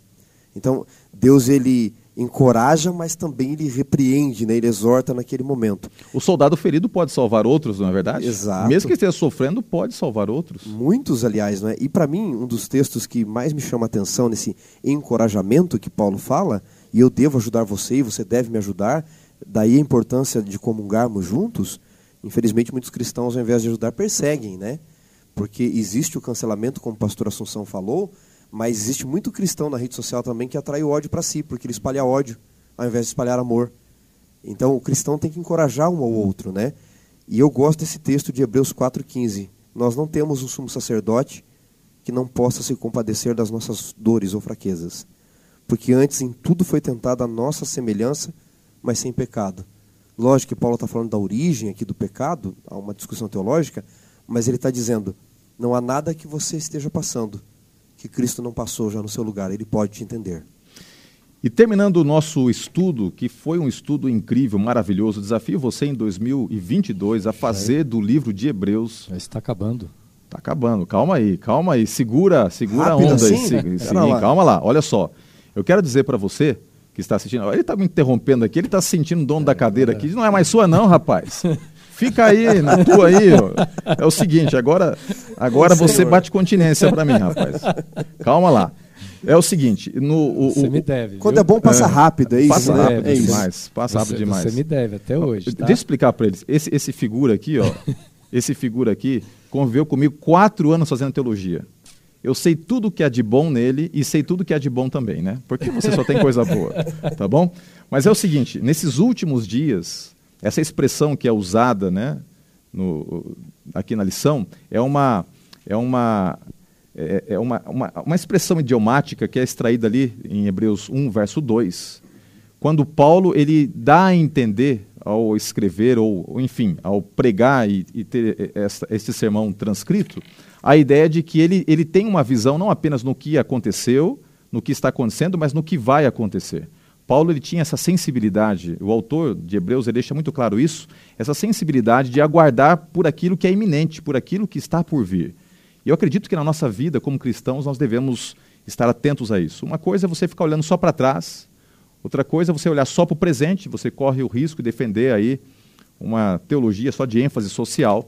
Então, Deus ele encoraja, mas também ele repreende, né? ele exorta naquele momento. O soldado ferido pode salvar outros, não é verdade? Exato. Mesmo que esteja sofrendo, pode salvar outros. Muitos, aliás, não é? E para mim, um dos textos que mais me chama a atenção nesse encorajamento que Paulo fala, e eu devo ajudar você e você deve me ajudar, Daí a importância de comungarmos juntos. Infelizmente, muitos cristãos, ao invés de ajudar, perseguem, né? Porque existe o cancelamento, como o pastor Assunção falou, mas existe muito cristão na rede social também que atrai o ódio para si, porque ele espalha ódio, ao invés de espalhar amor. Então, o cristão tem que encorajar um ao outro, né? E eu gosto desse texto de Hebreus 4,15. Nós não temos um sumo sacerdote que não possa se compadecer das nossas dores ou fraquezas. Porque antes em tudo foi tentada a nossa semelhança, mas sem pecado. Lógico que Paulo está falando da origem aqui do pecado, há uma discussão teológica, mas ele está dizendo: não há nada que você esteja passando que Cristo não passou já no seu lugar, ele pode te entender. E terminando o nosso estudo, que foi um estudo incrível, maravilhoso, desafio você em 2022 a fazer do livro de Hebreus. Já está acabando. Está acabando, calma aí, calma aí, segura, segura Rápido a onda assim, aí. Né? Sim, lá. calma lá, olha só. Eu quero dizer para você que está assistindo. Ele está me interrompendo aqui, ele está se sentindo dono da cadeira aqui. Não é mais sua, não, rapaz. Fica aí, na (laughs) tua aí. Ó. É o seguinte, agora, agora você bate continência para mim, rapaz. Calma lá. É o seguinte, no, o, Você o- me deve. Quando viu? é bom, passa rápido, é isso, passa né? rápido é isso. demais, passa rápido Você- demais. Você me deve até hoje. Tá? Deixa eu explicar para eles. Esse, esse figura aqui, ó, (laughs) esse figura aqui, conviveu comigo quatro anos fazendo teologia. Eu sei tudo que há de bom nele e sei tudo que há de bom também, né? Porque você só tem coisa boa, (laughs) tá bom? Mas é o seguinte, nesses últimos dias, essa expressão que é usada, né, no- aqui na lição, é uma, é uma, é, é uma, uma, uma expressão idiomática que é extraída ali em Hebreus 1, verso 2, quando Paulo ele dá a entender ao escrever ou, enfim ao pregar e, e ter essa, esse sermão transcrito a ideia de que ele, ele tem uma visão não apenas no que aconteceu no que está acontecendo mas no que vai acontecer. Paulo ele tinha essa sensibilidade o autor de Hebreus ele deixa muito claro isso essa sensibilidade de aguardar por aquilo que é iminente por aquilo que está por vir. E eu acredito que na nossa vida como cristãos nós devemos estar atentos a isso. Uma coisa é você ficar olhando só para trás Outra coisa é você olhar só para o presente, você corre o risco de defender aí uma teologia só de ênfase social,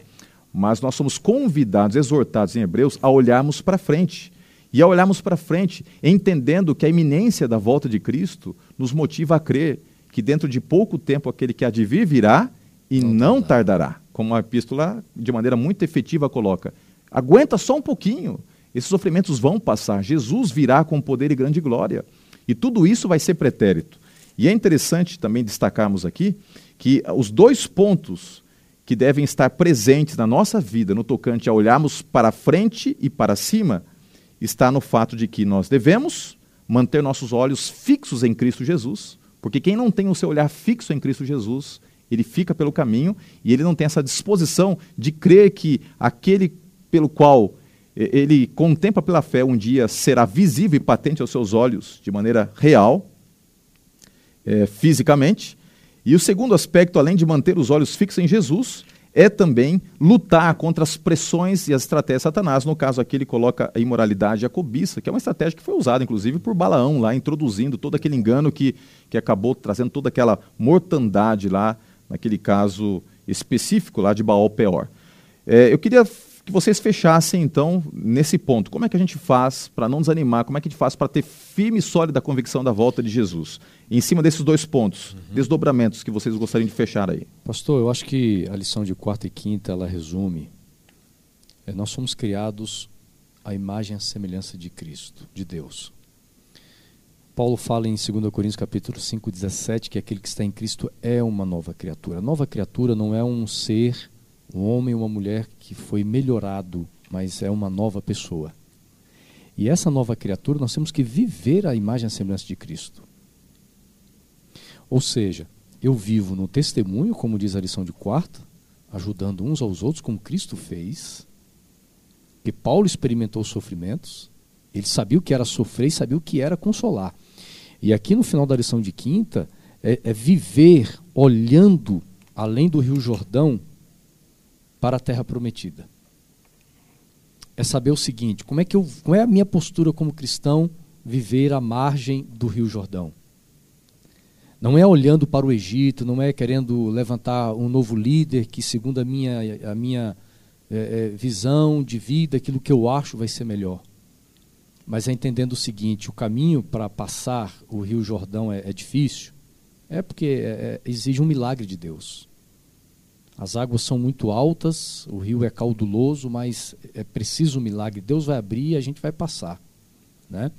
mas nós somos convidados, exortados em Hebreus, a olharmos para frente. E a olharmos para frente, entendendo que a iminência da volta de Cristo nos motiva a crer que dentro de pouco tempo aquele que há de vir virá e não, não tardará. Como a epístola, de maneira muito efetiva, coloca. Aguenta só um pouquinho, esses sofrimentos vão passar, Jesus virá com poder e grande glória. E tudo isso vai ser pretérito. E é interessante também destacarmos aqui que os dois pontos que devem estar presentes na nossa vida no tocante a olharmos para frente e para cima está no fato de que nós devemos manter nossos olhos fixos em Cristo Jesus, porque quem não tem o seu olhar fixo em Cristo Jesus, ele fica pelo caminho e ele não tem essa disposição de crer que aquele pelo qual ele contempla pela fé um dia será visível e patente aos seus olhos de maneira real, é, fisicamente. E o segundo aspecto, além de manter os olhos fixos em Jesus, é também lutar contra as pressões e as estratégias de Satanás. No caso aqui, ele coloca a imoralidade e a cobiça, que é uma estratégia que foi usada, inclusive, por Balaão, lá introduzindo todo aquele engano que, que acabou trazendo toda aquela mortandade lá, naquele caso específico lá de Baal Peor. É, eu queria que vocês fechassem, então, nesse ponto. Como é que a gente faz para não desanimar? Como é que a gente faz para ter firme e sólida convicção da volta de Jesus? Em cima desses dois pontos, uhum. desdobramentos que vocês gostariam de fechar aí. Pastor, eu acho que a lição de quarta e quinta, ela resume. É, nós somos criados à imagem e à semelhança de Cristo, de Deus. Paulo fala em 2 Coríntios capítulo 5, 17, que aquele que está em Cristo é uma nova criatura. A nova criatura não é um ser um homem ou uma mulher que foi melhorado, mas é uma nova pessoa. E essa nova criatura nós temos que viver a imagem e a semelhança de Cristo. Ou seja, eu vivo no testemunho, como diz a lição de quarta, ajudando uns aos outros, como Cristo fez. Que Paulo experimentou os sofrimentos, ele sabia o que era sofrer e sabia o que era consolar. E aqui no final da lição de quinta, é, é viver olhando além do Rio Jordão para a terra prometida. É saber o seguinte, como é que eu, qual é a minha postura como cristão viver à margem do Rio Jordão? Não é olhando para o Egito, não é querendo levantar um novo líder que, segundo a minha, a minha é, visão de vida, aquilo que eu acho vai ser melhor. Mas é entendendo o seguinte: o caminho para passar o Rio Jordão é, é difícil, é porque é, exige um milagre de Deus. As águas são muito altas, o rio é cauduloso, mas é preciso um milagre. Deus vai abrir e a gente vai passar. Né?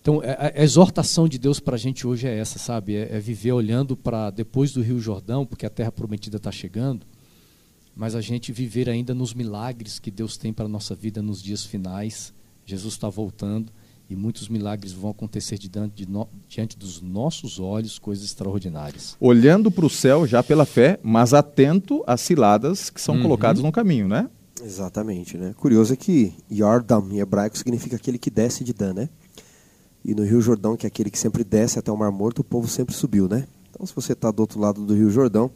Então, a, exortação de Deus para a gente hoje é essa, sabe? É, é viver olhando para depois do Rio Jordão, porque a terra prometida está chegando, mas a gente viver ainda nos milagres que Deus tem para a nossa vida nos dias finais. Jesus está voltando e muitos milagres vão acontecer diante, de no, diante dos nossos olhos, coisas extraordinárias. Olhando para o céu já pela fé, mas atento às ciladas que são uhum. colocadas no caminho, né? Exatamente, né? Curioso é que Yordam em hebraico significa aquele que desce de Dan, né? E no Rio Jordão, que é aquele que sempre desce até o Mar Morto, o povo sempre subiu, né? Então, se você está do outro lado do Rio Jordão,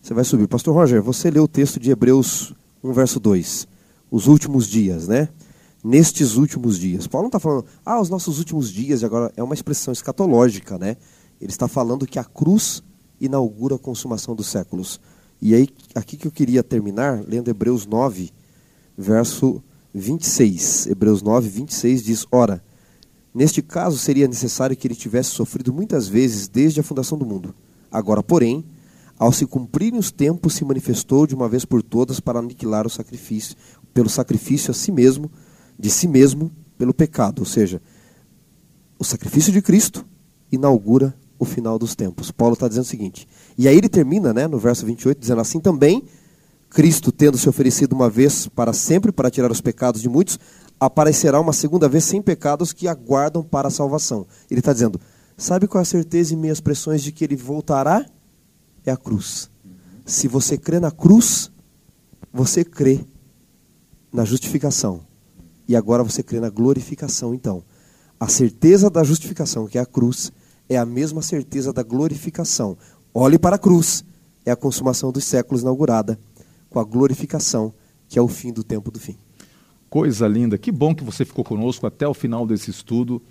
você vai subir. Pastor Roger, você leu o texto de Hebreus 1, verso 2. Os últimos dias, né? Nestes últimos dias. Paulo não está falando, ah, os nossos últimos dias, agora é uma expressão escatológica, né? Ele está falando que a cruz inaugura a consumação dos séculos. E aí, aqui que eu queria terminar, lendo Hebreus 9, verso 26. Hebreus 9, 26 diz: Ora, Neste caso, seria necessário que ele tivesse sofrido muitas vezes desde a fundação do mundo. Agora, porém, ao se cumprirem os tempos, se manifestou de uma vez por todas para aniquilar o sacrifício, pelo sacrifício a si mesmo, de si mesmo, pelo pecado. Ou seja, o sacrifício de Cristo inaugura o final dos tempos. Paulo está dizendo o seguinte. E aí ele termina, né, no verso 28, dizendo assim também. Cristo, tendo se oferecido uma vez para sempre para tirar os pecados de muitos, aparecerá uma segunda vez sem pecados que aguardam para a salvação. Ele está dizendo: sabe qual é a certeza e meias pressões de que ele voltará? É a cruz. Se você crê na cruz, você crê na justificação. E agora você crê na glorificação, então. A certeza da justificação, que é a cruz, é a mesma certeza da glorificação. Olhe para a cruz, é a consumação dos séculos inaugurada, com a glorificação, que é o fim do tempo do fim. Coisa linda, que bom que você ficou conosco até o final desse estudo.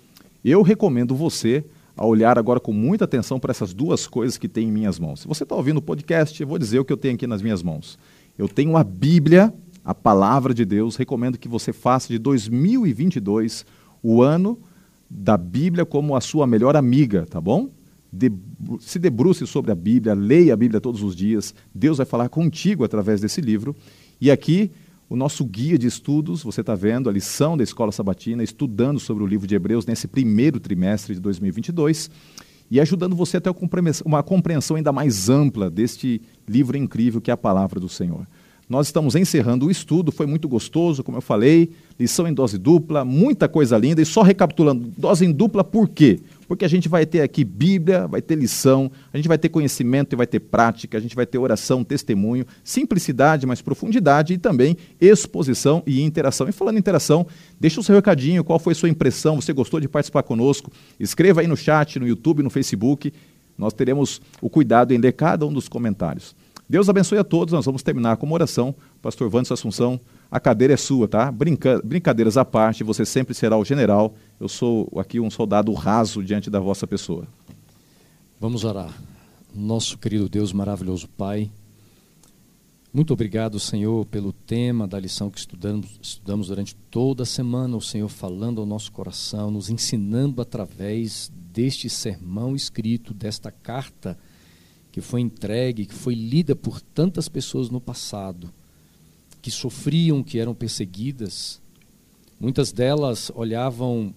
Eu recomendo você a olhar agora com muita atenção para essas duas coisas que tem em minhas mãos. Se você está ouvindo o podcast, eu vou dizer o que eu tenho aqui nas minhas mãos. Eu tenho a Bíblia, a palavra de Deus. Recomendo que você faça de 2022 o ano da Bíblia como a sua melhor amiga, tá bom? De, se debruce sobre a Bíblia, leia a Bíblia todos os dias. Deus vai falar contigo através desse livro. E aqui o nosso guia de estudos, você está vendo a lição da Escola Sabatina, estudando sobre o livro de Hebreus nesse primeiro trimestre de 2022 e ajudando você a ter uma compreensão ainda mais ampla deste livro incrível que é a Palavra do Senhor. Nós estamos encerrando o estudo, foi muito gostoso, como eu falei, lição em dose dupla, muita coisa linda. E só recapitulando, dose em dupla por quê? Porque a gente vai ter aqui Bíblia, vai ter lição, a gente vai ter conhecimento e vai ter prática, a gente vai ter oração, testemunho, simplicidade, mas profundidade e também exposição e interação. E falando em interação, deixa o seu recadinho, qual foi a sua impressão, você gostou de participar conosco? Escreva aí no chat, no YouTube, no Facebook. Nós teremos o cuidado em ler cada um dos comentários. Deus abençoe a todos. Nós vamos terminar com uma oração. Pastor Vandes Assunção, a cadeira é sua, tá? Brinca... Brincadeiras à parte, você sempre será o general. Eu sou aqui um soldado raso diante da vossa pessoa. Vamos orar. Nosso querido Deus, maravilhoso Pai, muito obrigado, Senhor, pelo tema da lição que estudamos, estudamos durante toda a semana, o Senhor falando ao nosso coração, nos ensinando através deste sermão escrito, desta carta que foi entregue, que foi lida por tantas pessoas no passado, que sofriam, que eram perseguidas. Muitas delas olhavam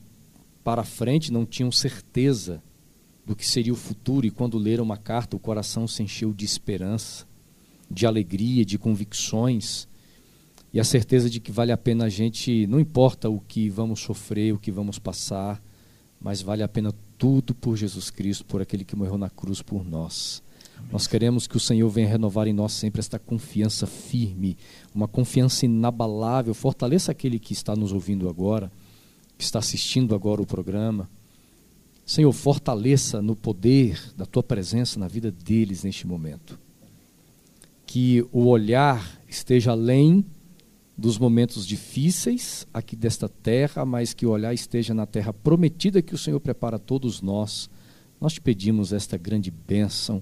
para frente, não tinham certeza do que seria o futuro, e quando leram uma carta, o coração se encheu de esperança, de alegria, de convicções, e a certeza de que vale a pena a gente, não importa o que vamos sofrer, o que vamos passar, mas vale a pena tudo por Jesus Cristo, por aquele que morreu na cruz por nós. Nós queremos que o Senhor venha renovar em nós sempre esta confiança firme, uma confiança inabalável. Fortaleça aquele que está nos ouvindo agora, que está assistindo agora o programa. Senhor, fortaleça no poder da tua presença na vida deles neste momento. Que o olhar esteja além dos momentos difíceis aqui desta terra, mas que o olhar esteja na terra prometida que o Senhor prepara a todos nós. Nós te pedimos esta grande bênção